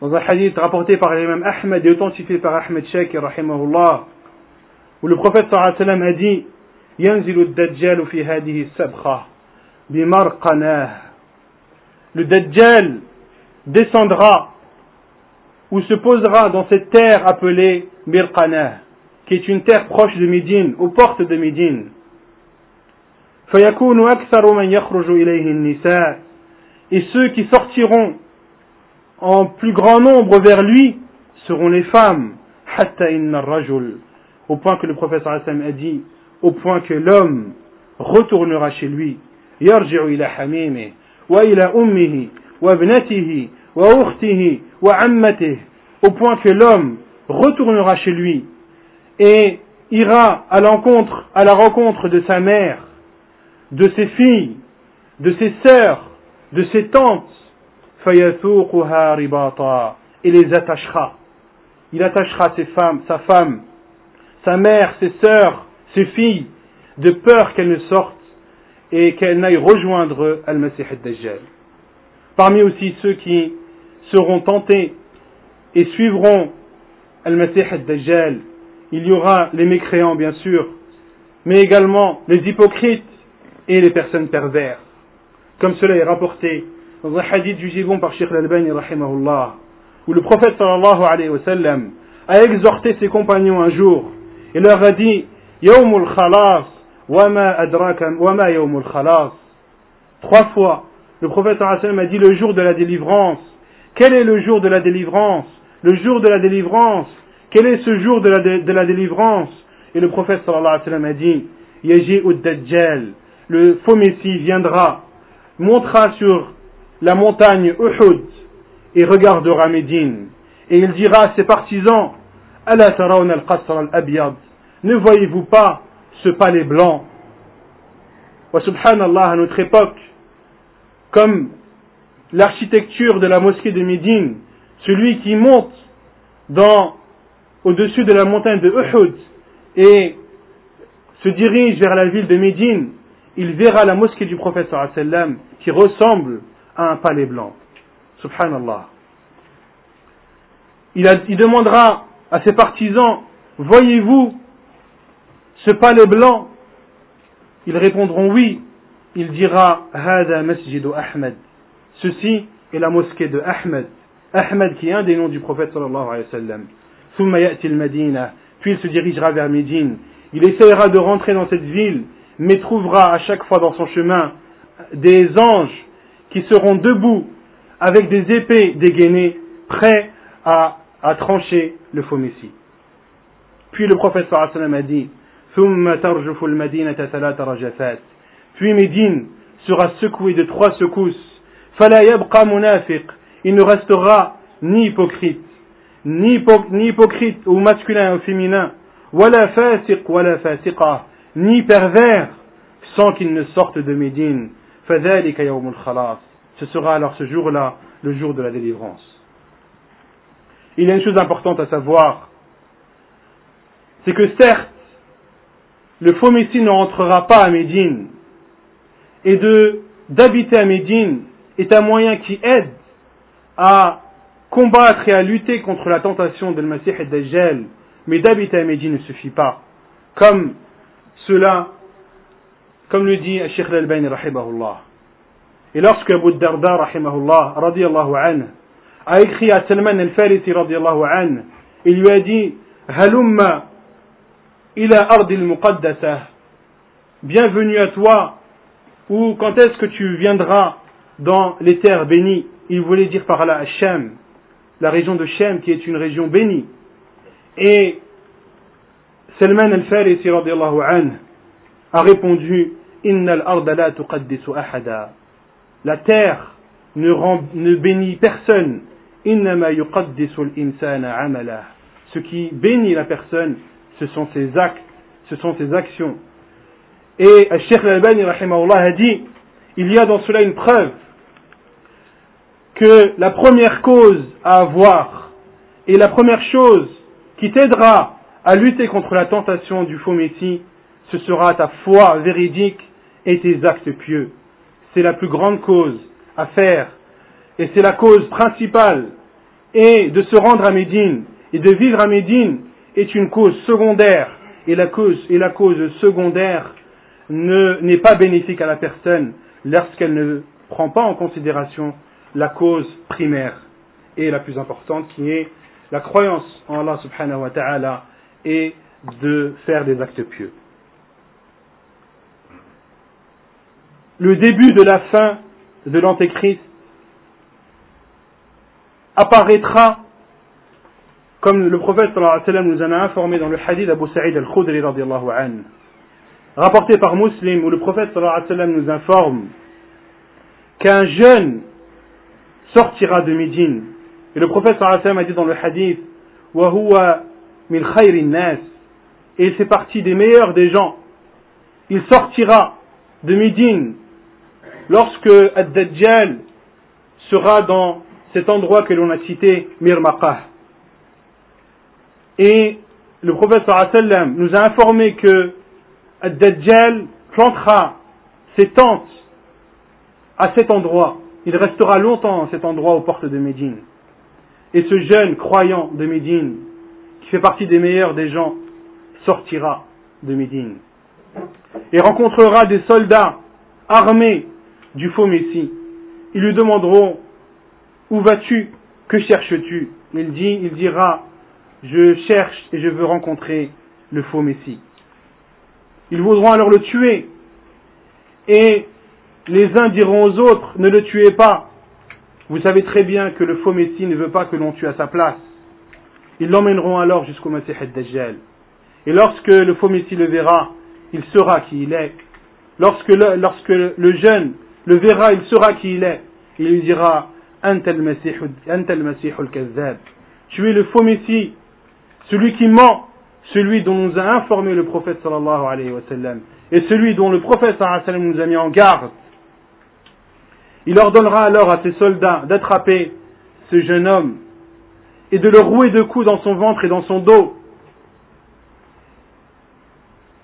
dans un hadith rapporté par l'imam Ahmed et authentifié par Ahmed Shakir, rahimahullah, où le prophète sallam a dit Le Dajjal descendra ou se posera dans cette terre appelée Birqanah, qui est une terre proche de Médine, aux portes de Médine. Et ceux qui sortiront en plus grand nombre vers lui seront les femmes, au point que le prophète a dit, au point que l'homme retournera chez lui, au point que l'homme retournera chez lui et ira à à la rencontre de sa mère, de ses filles, de ses sœurs, de ses tantes, et les attachera. Il attachera ses femmes, sa femme, sa mère, ses sœurs, ses filles, de peur qu'elles ne sortent et qu'elles n'aillent rejoindre Al-Masih al-Dajjal. Parmi aussi ceux qui seront tentés et suivront Al-Masih al-Dajjal. Il y aura les mécréants, bien sûr, mais également les hypocrites et les personnes perverses. Comme cela est rapporté dans un hadith jugé bon par Sheikh al-Albani, où le prophète sallallahu alayhi wa sallam a exhorté ses compagnons un jour et leur a dit Yawmul khalas, wama adraka, wama yawmul khalas. Trois fois, le prophète sallallahu alayhi wa sallam a dit le jour de la délivrance. Quel est le jour de la délivrance? Le jour de la délivrance. Quel est ce jour de la, de la délivrance Et le prophète sallallahu alayhi wa sallam a dit Yaji dajjal le faux messie viendra, montera sur la montagne Uhud et regardera Médine. Et il dira à ses partisans Ala al-qasr al-abyad Ne voyez-vous pas ce palais blanc? Wa subhanallah, à notre époque, comme l'architecture de la mosquée de Médine, celui qui monte dans au-dessus de la montagne de Uhud et se dirige vers la ville de Médine, il verra la mosquée du prophète qui ressemble à un palais blanc. Subhanallah. Il, il demandera à ses partisans, voyez-vous ce palais blanc? Ils répondront oui. Il dira, Hada masjid Ahmed. Ceci est la mosquée de Ahmed. Ahmed qui est un des noms du prophète sallallahu alayhi wa sallam. Puis il se dirigera vers Médine. Il essaiera de rentrer dans cette ville, mais trouvera à chaque fois dans son chemin des anges qui seront debout avec des épées dégainées, prêts à, trancher le faux messie. Puis le prophète sallam a dit, puis Médine sera secouée de trois secousses. Il ne restera ni hypocrite, ni, hypocrite ou masculin ou féminin, ni pervers, sans qu'il ne sorte de Médine. Ce sera alors ce jour-là le jour de la délivrance. Il y a une chose importante à savoir, c'est que certes, le faux Messie ne rentrera pas à Médine, et de d'habiter à Médine est un moyen qui aide à combattre et à lutter contre la tentation de Masih et Dajjal, mais d'habiter à Médine ne suffit pas. Comme cela, comme le dit Sheikh Al-Albani rahimahullah. Et lorsque Abu Darda rahimahullah radiallahu a écrit à Salman al-Farisi radiallahu il lui a dit Halumma ila ardi al-muqaddasa Bienvenue à toi ou quand est-ce que tu viendras dans les terres bénies? Il voulait dire par là Shem, la région de Shem qui est une région bénie. Et Salman al-Farisi a répondu la terre ne, rend, ne bénit personne. Ce qui bénit la personne, ce sont ses actes, ce sont ses actions. Et Sheikh Al-Albani a dit, il y a dans cela une preuve que la première cause à avoir et la première chose qui t'aidera à lutter contre la tentation du faux messie, ce sera ta foi véridique et tes actes pieux. C'est la plus grande cause à faire et c'est la cause principale. Et de se rendre à Médine et de vivre à Médine est une cause secondaire. Et la cause, et la cause secondaire n'est pas bénéfique à la personne lorsqu'elle ne prend pas en considération la cause primaire et la plus importante qui est la croyance en Allah subhanahu wa ta'ala et de faire des actes pieux. Le début de la fin de l'Antéchrist apparaîtra comme le prophète sallallahu alayhi wa sallam nous en a informé dans le hadith d'Abu Sa'id al-Khudri radiallahu anhu rapporté par Muslim, où le prophète sallallahu alayhi wa sallam nous informe qu'un jeune sortira de Médine. Et le prophète sallallahu alayhi wa sallam a dit dans le hadith, وَهُوَ min khayrin nas, et il fait partie des meilleurs des gens. Il sortira de Médine lorsque Ad-Dajjal sera dans cet endroit que l'on a cité, Mirmaqah. Et le prophète sallam nous a informé que Ad-Dajjal plantera ses tentes à cet endroit. Il restera longtemps à cet endroit aux portes de Médine. Et ce jeune croyant de Médine, qui fait partie des meilleurs des gens, sortira de Médine et rencontrera des soldats armés du faux Messie. Ils lui demanderont Où vas-tu? Que cherches-tu? Il dit, il dira Je cherche et je veux rencontrer le faux Messie. Ils voudront alors le tuer. Et les uns diront aux autres, ne le tuez pas. Vous savez très bien que le faux Messie ne veut pas que l'on tue à sa place. Ils l'emmèneront alors jusqu'au Messie Dajjal. Et lorsque le faux Messie le verra, il saura qui il est. Lorsque lorsque le jeune le verra, il saura qui il est. Il lui dira, Tu es le faux Messie, celui qui ment celui dont nous a informé le prophète sallallahu et celui dont le prophète sallallahu nous a mis en garde. Il ordonnera alors à ses soldats d'attraper ce jeune homme et de le rouer de coups dans son ventre et dans son dos.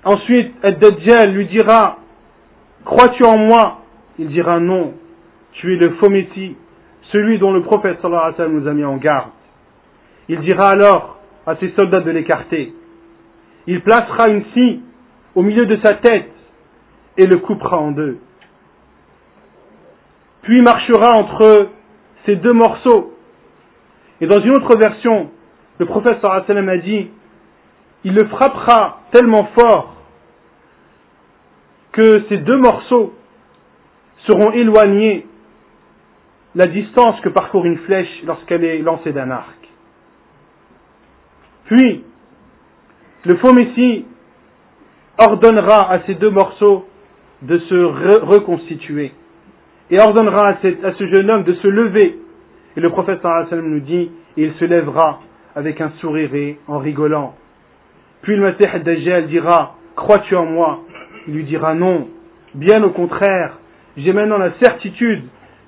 Ensuite, Ad-Dajjal lui dira, crois-tu en moi? Il dira non, tu es le faux messie, celui dont le prophète sallallahu nous a mis en garde. Il dira alors à ses soldats de l'écarter. Il placera une scie au milieu de sa tête et le coupera en deux. Puis marchera entre ces deux morceaux. Et dans une autre version, le prophète sallallahu a dit, il le frappera tellement fort que ces deux morceaux seront éloignés la distance que parcourt une flèche lorsqu'elle est lancée d'un arc. Puis, le faux Messie ordonnera à ces deux morceaux de se reconstituer et ordonnera à, ce jeune homme de se lever. Et le prophète nous dit, il se lèvera avec un sourire et en rigolant. Puis le Masih Dajjal dira, crois-tu en moi? Il lui dira non. Bien au contraire, j'ai maintenant la certitude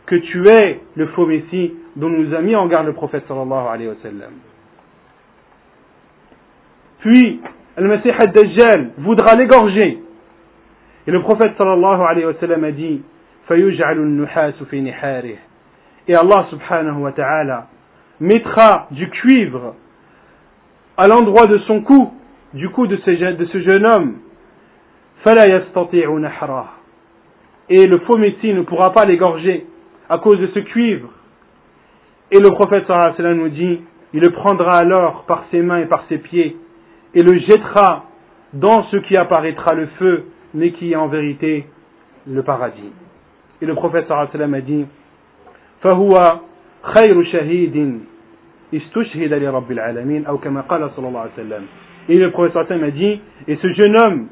que tu es le faux Messie dont nous a mis en garde le prophète sallallahu alayhi wa sallam. Puis, le Messie al-Dajjal voudra l'égorger. Et le prophète sallallahu alayhi wa sallam a dit, et Allah subhanahu wa ta'ala mettra du cuivre à l'endroit de son cou, du cou de ce, jeune homme Et le faux messie ne pourra pas l'égorger à cause de ce cuivre. Et le prophète sallallahu alayhi wa sallam nous dit, il le prendra alors par ses mains et par ses pieds et le jettera dans ce qui apparaîtra le feu, mais qui est en vérité le paradis. Et le prophète sallallahu alayhi wa sallam a dit, فهو خير شهيد استشهد لرب العالمين أو كما قال صلى الله عليه وسلم. Et le prophète sallallahu alayhi wa sallam a dit, et ce jeune homme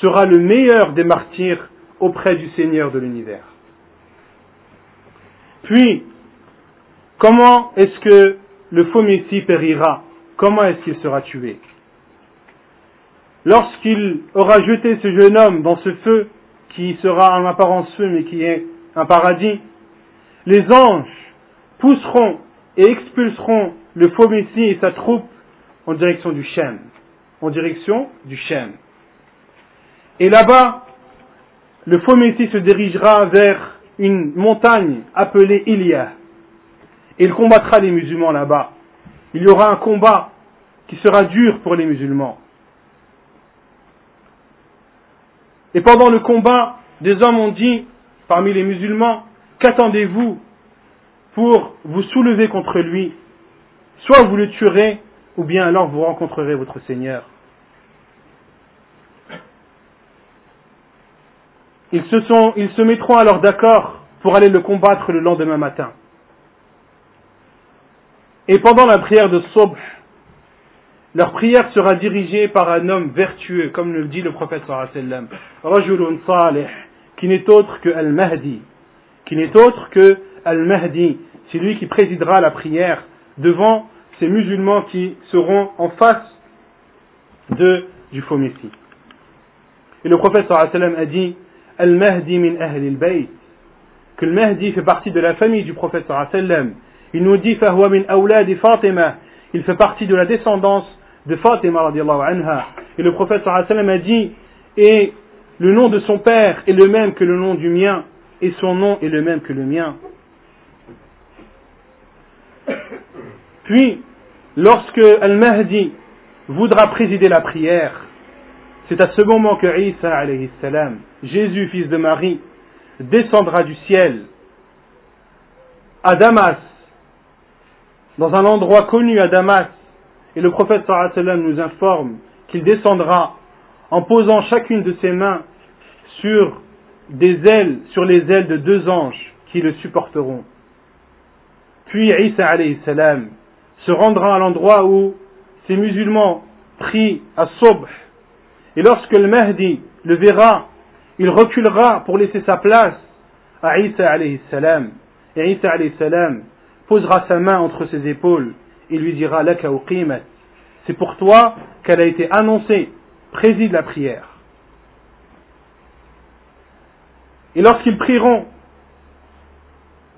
sera le meilleur des martyrs auprès du Seigneur de l'univers. Puis, comment est-ce que le faux Messie périra? Comment est-ce qu'il sera tué? Lorsqu'il aura jeté ce jeune homme dans ce feu, qui sera en apparence feu, mais qui est un paradis, les anges pousseront et expulseront le faux Messie et sa troupe en direction du Shem. En direction du Shem. Et là-bas, le faux Messie se dirigera vers une montagne appelée Ilia. Et il combattra les musulmans là-bas. Il y aura un combat qui sera dur pour les musulmans. Et pendant le combat, des hommes ont dit, parmi les musulmans, qu'attendez-vous pour vous soulever contre lui? Soit vous le tuerez, ou bien alors vous rencontrerez votre Seigneur. Ils se, mettront alors d'accord pour aller le combattre le lendemain matin. Et pendant la prière de Sobh, leur prière sera dirigée par un homme vertueux, comme le dit le prophète sallallahu Rajulun salih, qui n'est autre que Al-Mahdi, qui n'est autre que Al-Mahdi, c'est lui qui présidera la prière devant ces musulmans qui seront en face du faux Messie. Et le prophète a dit, Al-Mahdi min al-bayt, que le Mahdi fait partie de la famille du prophète sallallahu Il nous dit, min il fait partie de la descendance de Fatima radiallahu anha. Et le prophète sallallahu a dit, et le nom de son père est le même que le nom du mien, et son nom est le même que le mien. Puis, lorsque Al-Mahdi voudra présider la prière, c'est à ce moment que Isa alayhi salam, Jésus fils de Marie, descendra du ciel à Damas, dans un endroit connu à Damas, et le prophète nous informe qu'il descendra en posant chacune de ses mains sur des ailes, sur les ailes de deux anges qui le supporteront. Puis Isa alayhi salam se rendra à l'endroit où ces musulmans prient à Sobh. Et lorsque le Mahdi le verra, il reculera pour laisser sa place à Isa alayhi salam. Et Isa alayhi salam posera sa main entre ses épaules et lui dira C'est pour toi qu'elle a été annoncée, préside la prière. Et lorsqu'ils prieront,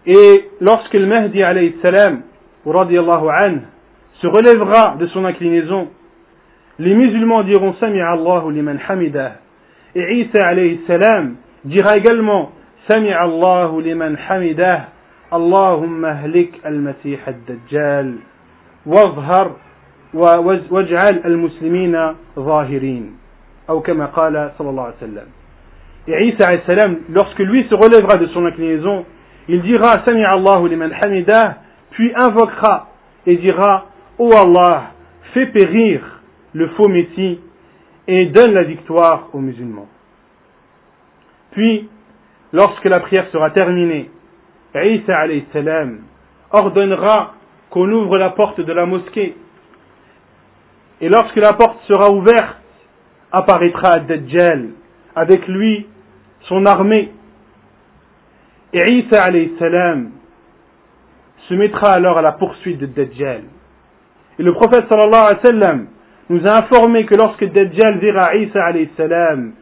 et lorsque le Mahdi alayhi salam, se relèvera de son inclinaison, les musulmans diront Sami Allahu liman hamidah. Et Isa alayhi salam dira également Sami Allahu liman hamidah. اللهم اهلك المسيح الدجال واظهر واجعل المسلمين ظاهرين أو كما قال صلى الله عليه وسلم Et Isa salam, lorsque lui se relèvera de son inclinaison, il dira Sami Allahu liman hamidah, puis invoquera et dira Ô oh Allah, fais périr le faux Messie et donne la victoire aux musulmans. Puis, lorsque la prière sera terminée, Isa salam ordonnera qu'on ouvre la porte de la mosquée. Et lorsque la porte sera ouverte, apparaîtra Dajjal, avec lui son armée. Et Isa salam se mettra alors à la poursuite de Dajjal. Et le prophète sallallahu alayhi wa sallam nous a informé que lorsque Dajjal dira Isa alayhi salam,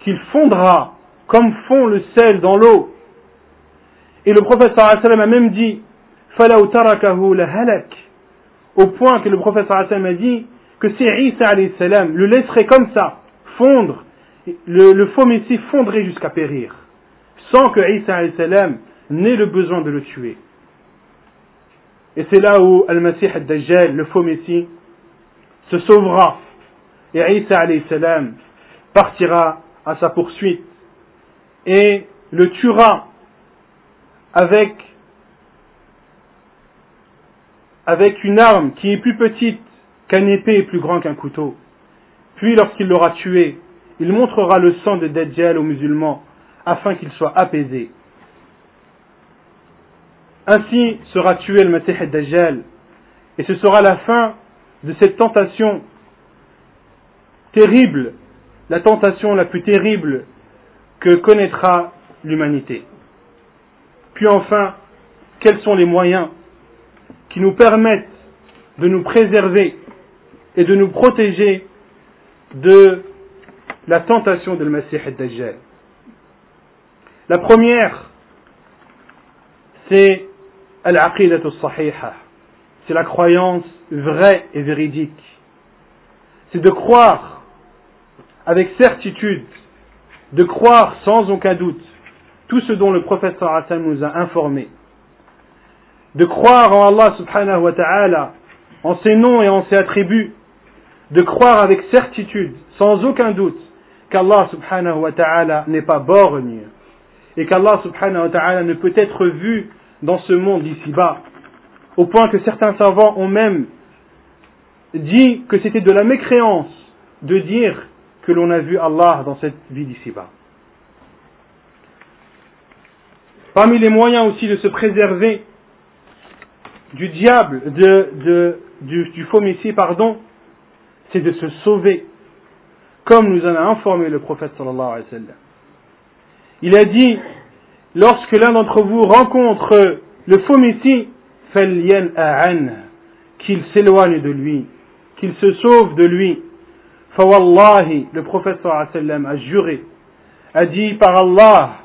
qu'il fondra comme fond le sel dans l'eau. Et le prophète sallam a même dit au point que le prophète sallam a dit que si Isa alayhi salam le laisserait comme ça fondre, le, faux messie fondrait jusqu'à périr, sans que Isa alayhi salam n'ait le besoin de le tuer. Et c'est là où Al-Masih al-Dajjal, le faux Messie, se sauvera. Et Isa salam partira à sa poursuite et le tuera avec, avec une arme qui est plus petite qu'un épée et plus grand qu'un couteau. Puis lorsqu'il l'aura tué, il montrera le sang de Dajjal aux musulmans afin qu'ils soient apaisés. Ainsi sera tué le Masih Dajjal. Et ce sera la fin de cette tentation terrible, la tentation la plus terrible que connaîtra l'humanité. Puis enfin, quels sont les moyens qui nous permettent de nous préserver et de nous protéger de la tentation de le Masih Dajjal La première, c'est c'est la croyance vraie et véridique. C'est de croire avec certitude, de croire sans aucun doute tout ce dont le prophète nous a informé. De croire en Allah subhanahu wa ta'ala, en ses noms et en ses attributs. De croire avec certitude, sans aucun doute, qu'Allah subhanahu wa ta'ala n'est pas borgne et qu'Allah subhanahu wa ta'ala ne peut être vu dans ce monde ici-bas, au point que certains savants ont même dit que c'était de la mécréance de dire que l'on a vu Allah dans cette vie d'ici-bas. Parmi les moyens aussi de se préserver du diable, du, faux messie, pardon, c'est de se sauver, comme nous en a informé le prophète sallallahu alayhi wa sallam. Il a dit, lorsque l'un d'entre vous rencontre le faux messie, qu'il s'éloigne de lui, qu'il se sauve de lui. Fawallahi, le sallam a juré, a dit par Allah,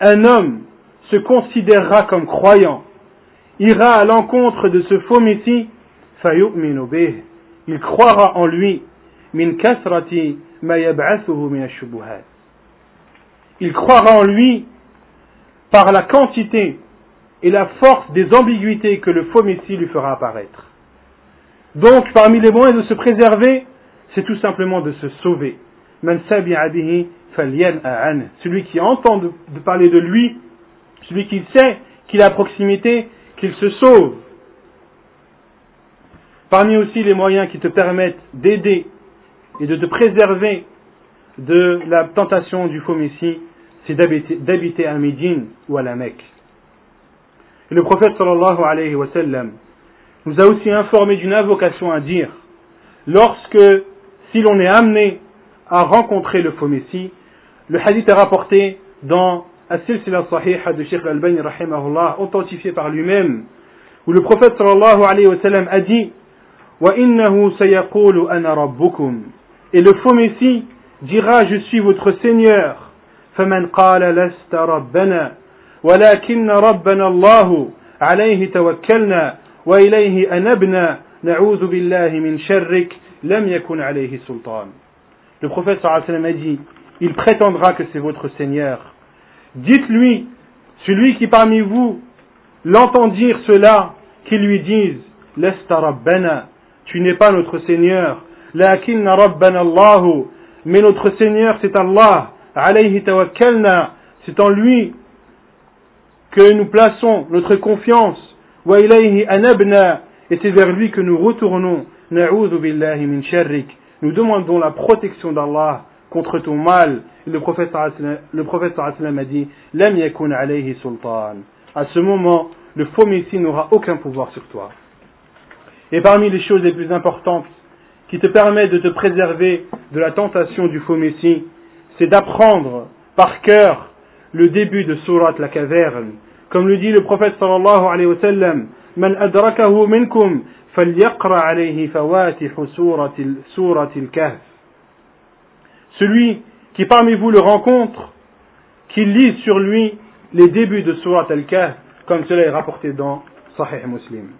un homme se considérera comme croyant, ira à l'encontre de ce faux messie, il croira en lui, Il croira en lui par la quantité et la force des ambiguïtés que le faux Messie lui fera apparaître. Donc, parmi les moyens de se préserver, c'est tout simplement de se sauver. Celui qui entend de, parler de lui, celui qui sait qu'il est à proximité, qu'il se sauve. Parmi aussi les moyens qui te permettent d'aider et de te préserver de la tentation du faux Messie, c'est d'habiter à Médine ou à la Mecque. Et le prophète sallallahu alayhi wa sallam nous a aussi informé d'une invocation à dire lorsque, si l'on est amené à rencontrer le faux Messie, le hadith est rapporté dans As-Silsila Sahiha de Sheikh Al-Bani rahimahullah, authentifié par lui-même, où le prophète sallallahu alayhi wa sallam a dit وَإِنَّهُ سَيَقُولُ أَنَا رَبُّكُمْ Et le faux Messie dira Je suis votre Seigneur. فَمَنْ قَالَ لَسْتَ رَبَّنَا ولكن ربنا الله عليه توكلنا وإليه أنبنا نعوذ بالله من شرك لم يكن عليه سلطان Le prophète sallallahu alayhi wa sallam a dit Il prétendra que c'est votre Seigneur. Dites-lui, celui qui parmi vous l'entend dire cela, qu'il lui dise Lesta Rabbana, tu n'es pas notre Seigneur. Lakinna Rabbana Allahu, mais notre Seigneur c'est Allah. Alayhi tawakkalna, c'est en lui que nous plaçons notre confiance. Wa ilayhi anabna, et c'est vers lui que nous retournons. Billahi min sharrik. Nous demandons la protection d'Allah contre ton mal. Le prophète, le a dit Lam yakun alayhi sultan. À ce moment, le faux messie n'aura aucun pouvoir sur toi. Et parmi les choses les plus importantes qui te permettent de te préserver de la tentation du faux messie, c'est d'apprendre par cœur le début de Surat la caverne. Comme le dit le prophète sallallahu alayhi wa sallam, Man adrakahu minkum falyaqra alayhi fawatih surat al-kahf. Celui qui parmi vous le rencontre, qu'il lise sur lui les débuts de Surat al-Kahf, comme cela est rapporté dans Sahih Muslim.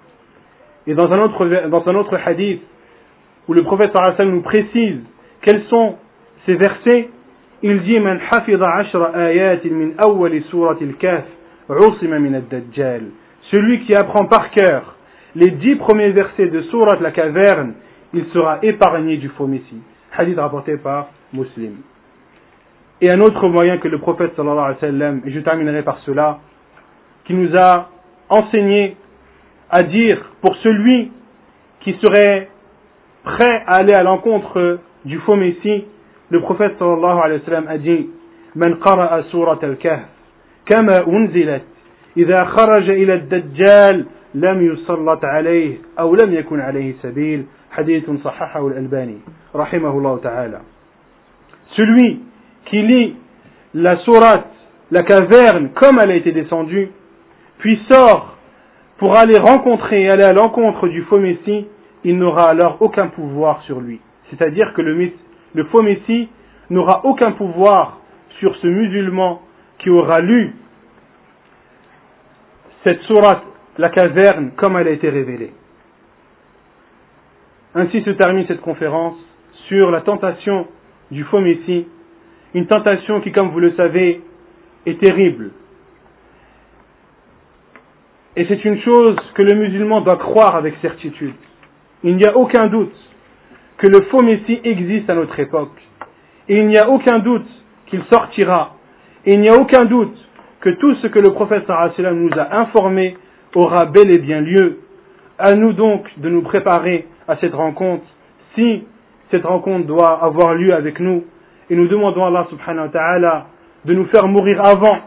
Et dans un autre, dans un autre hadith, où le prophète sallallahu nous précise quels sont ces versets, il dit Man Celui qui apprend par cœur les dix premiers versets de Surat la caverne, il sera épargné du faux messie. Hadith rapporté par Muslim. Et un autre moyen que le prophète sallallahu alayhi wa sallam, et je terminerai par cela, qui nous a enseigné à dire pour celui qui serait prêt à aller à l'encontre du faux messie, le prophète sallallahu alayhi wa sallam a dit من قرأ سورة الكهف كما أنزلت إذا خرج إلى الدجال لم يسلط عليه أو لم يكن عليه سبيل حديث صححه الألباني رحمه الله تعالى celui qui lit la sourate, la caverne comme elle a été descendue, puis sort pour aller rencontrer et aller à l'encontre du faux Messie, il n'aura alors aucun pouvoir sur lui. C'est-à-dire que le, le faux Messie n'aura aucun pouvoir sur ce musulman qui aura lu cette sourate, la caverne, comme elle a été révélée. Ainsi se termine cette conférence sur la tentation du faux Messie, une tentation qui, comme vous le savez, est terrible. Et c'est une chose que le musulman doit croire avec certitude. Il n'y a aucun doute que le faux Messie existe à notre époque. Et il n'y a aucun doute qu'il sortira. Et il n'y a aucun doute que tout ce que le prophète nous a informé aura bel et bien lieu. À nous donc de nous préparer à cette rencontre si cette rencontre doit avoir lieu avec nous et nous demandons à Allah subhanahu wa ta'ala de nous faire mourir avant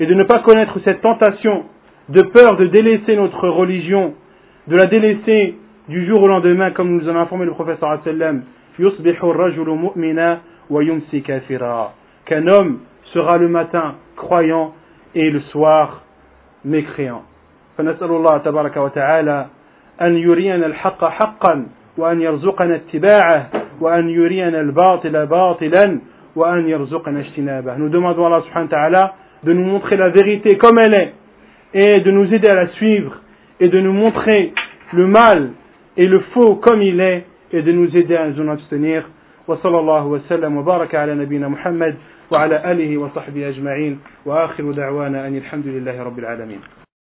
et de ne pas connaître cette tentation de peur de délaisser notre religion, de la délaisser du jour au lendemain comme nous en a informé le prophète sallam qu'un homme sera le matin croyant et le soir mécréant. فنسأل الله تبارك وتعالى أن يرينا الحق حقا وأن يرزقنا اتباعه وأن يرينا الباطل باطلا وأن يرزقنا اجتنابه Nous demandons à Allah subhanahu wa de nous montrer la vérité comme elle est et de nous aider à la suivre et de nous montrer le mal et le faux comme il est et de nous aider à nous en abstenir. وصلى الله وسلم وبارك على نبينا محمد وعلى آله وصحبه أجمعين وآخر دعوانا أن الحمد لله رب العالمين